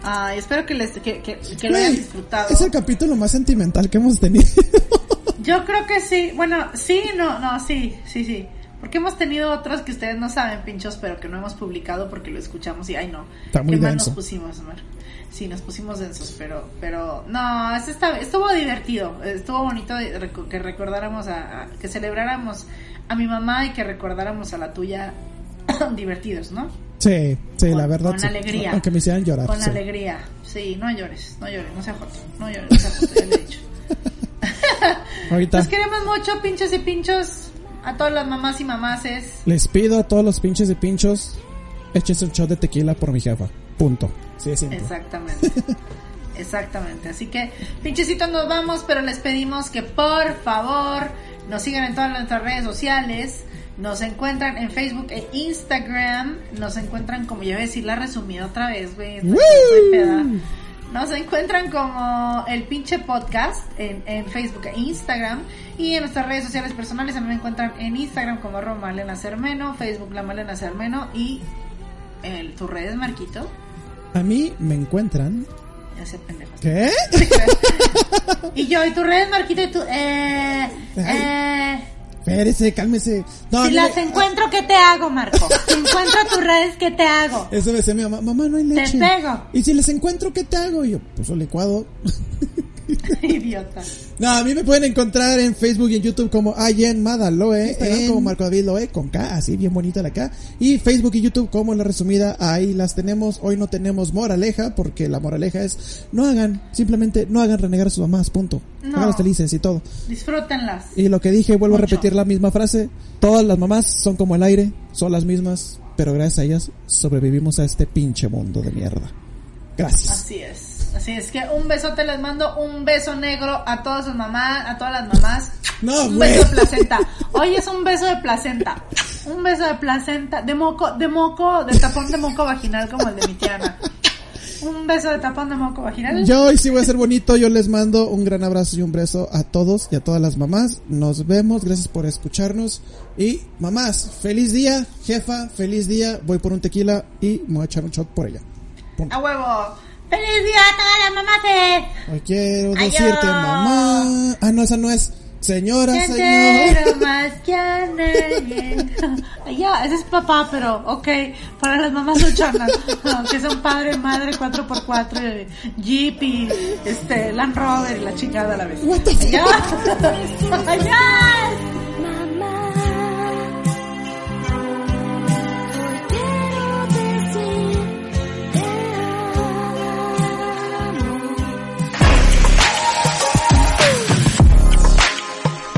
Speaker 2: Ay, espero que les que, que, que lo hayan disfrutado.
Speaker 1: Es el capítulo más sentimental que hemos tenido. [laughs]
Speaker 2: Yo creo que sí. Bueno, sí, no, no, sí, sí, sí. Porque hemos tenido otros que ustedes no saben, pinchos, pero que no hemos publicado porque lo escuchamos y, ay, no.
Speaker 1: Está muy
Speaker 2: ¿Qué mal
Speaker 1: denso.
Speaker 2: nos pusimos, Omar? Sí, nos pusimos densos, pero, pero, no, este está- estuvo divertido. Estuvo bonito que recordáramos a, a- que celebráramos a mi mamá y que recordáramos a la tuya [coughs] divertidos, ¿no?
Speaker 1: Sí, sí,
Speaker 2: Con-
Speaker 1: la verdad.
Speaker 2: con
Speaker 1: sí.
Speaker 2: alegría.
Speaker 1: Aunque me hicieran llorar.
Speaker 2: Con
Speaker 1: sí.
Speaker 2: alegría. Sí, no llores, no llores, no seas joto. No llores, no seas joto, ya le he dicho. [laughs]
Speaker 1: Ahorita
Speaker 2: Los queremos mucho, pinchos y pinchos. A todas las mamás y mamases.
Speaker 1: les pido a todos los pinches de pinchos, échense un shot de tequila por mi jefa. Punto. Sí, es.
Speaker 2: Exactamente. [laughs] Exactamente. Así que, pinchecitos, nos vamos, pero les pedimos que por favor nos sigan en todas nuestras redes sociales. Nos encuentran en Facebook e Instagram. Nos encuentran, como ya voy a decir, la resumida otra vez, güey. Nos encuentran como el pinche podcast en, en Facebook e Instagram. Y en nuestras redes sociales personales mí me encuentran en Instagram como arroba Malena Cermeno, Facebook la Malena Cermeno y el, tus redes, Marquito.
Speaker 1: A mí me encuentran.
Speaker 2: Ya sé, pendejo.
Speaker 1: ¿Qué? [laughs]
Speaker 2: y yo, y tus redes, Marquito, y tú, eh, eh.
Speaker 1: Espérese, cálmese. No,
Speaker 2: si
Speaker 1: mire,
Speaker 2: las encuentro, ¿qué te hago, Marco? Si encuentro tus redes, ¿qué te hago?
Speaker 1: Eso me decía mi mamá, mamá, no hay
Speaker 2: Te
Speaker 1: leche.
Speaker 2: pego.
Speaker 1: Y si les encuentro, ¿qué te hago? Y yo, pues un licuado. [laughs]
Speaker 2: Idiota.
Speaker 1: No, a mí me pueden encontrar en Facebook y en YouTube como Ayen Madaloe,
Speaker 2: Instagram
Speaker 1: en... como Marco David Loe, con K, así bien bonita la K. Y Facebook y YouTube como la resumida, ahí las tenemos. Hoy no tenemos moraleja, porque la moraleja es, no hagan, simplemente no hagan renegar a sus mamás, punto.
Speaker 2: No.
Speaker 1: Felices y todo.
Speaker 2: Disfrútenlas.
Speaker 1: Y lo que dije, vuelvo a repetir la misma frase, todas las mamás son como el aire, son las mismas, pero gracias a ellas sobrevivimos a este pinche mundo de mierda. Gracias.
Speaker 2: Así es. Así es que un besote les mando, un beso negro a todas sus mamás, a todas las mamás.
Speaker 1: No,
Speaker 2: un beso de placenta. Hoy es un beso de placenta. Un beso de placenta, de moco, de moco, de tapón de moco vaginal como el de mi tiana. Un beso de tapón de moco vaginal.
Speaker 1: Yo hoy sí voy a ser bonito, yo les mando un gran abrazo y un beso a todos y a todas las mamás. Nos vemos, gracias por escucharnos. Y mamás, feliz día, jefa, feliz día. Voy por un tequila y me voy a echar un shot por ella. Punto.
Speaker 2: A huevo. ¡Feliz día a todas las mamás!
Speaker 1: Hoy quiero decirte mamá. Ah, no, esa no es. Señora,
Speaker 2: Te
Speaker 1: señor.
Speaker 2: quiero [laughs] más que a. Ya, ese es papá, pero ok, para las mamás luchonas, [laughs] que son padre, madre, 4x4, eh, Jeep y este, Land Rover y la chingada a la vez. Ya, ya. [laughs]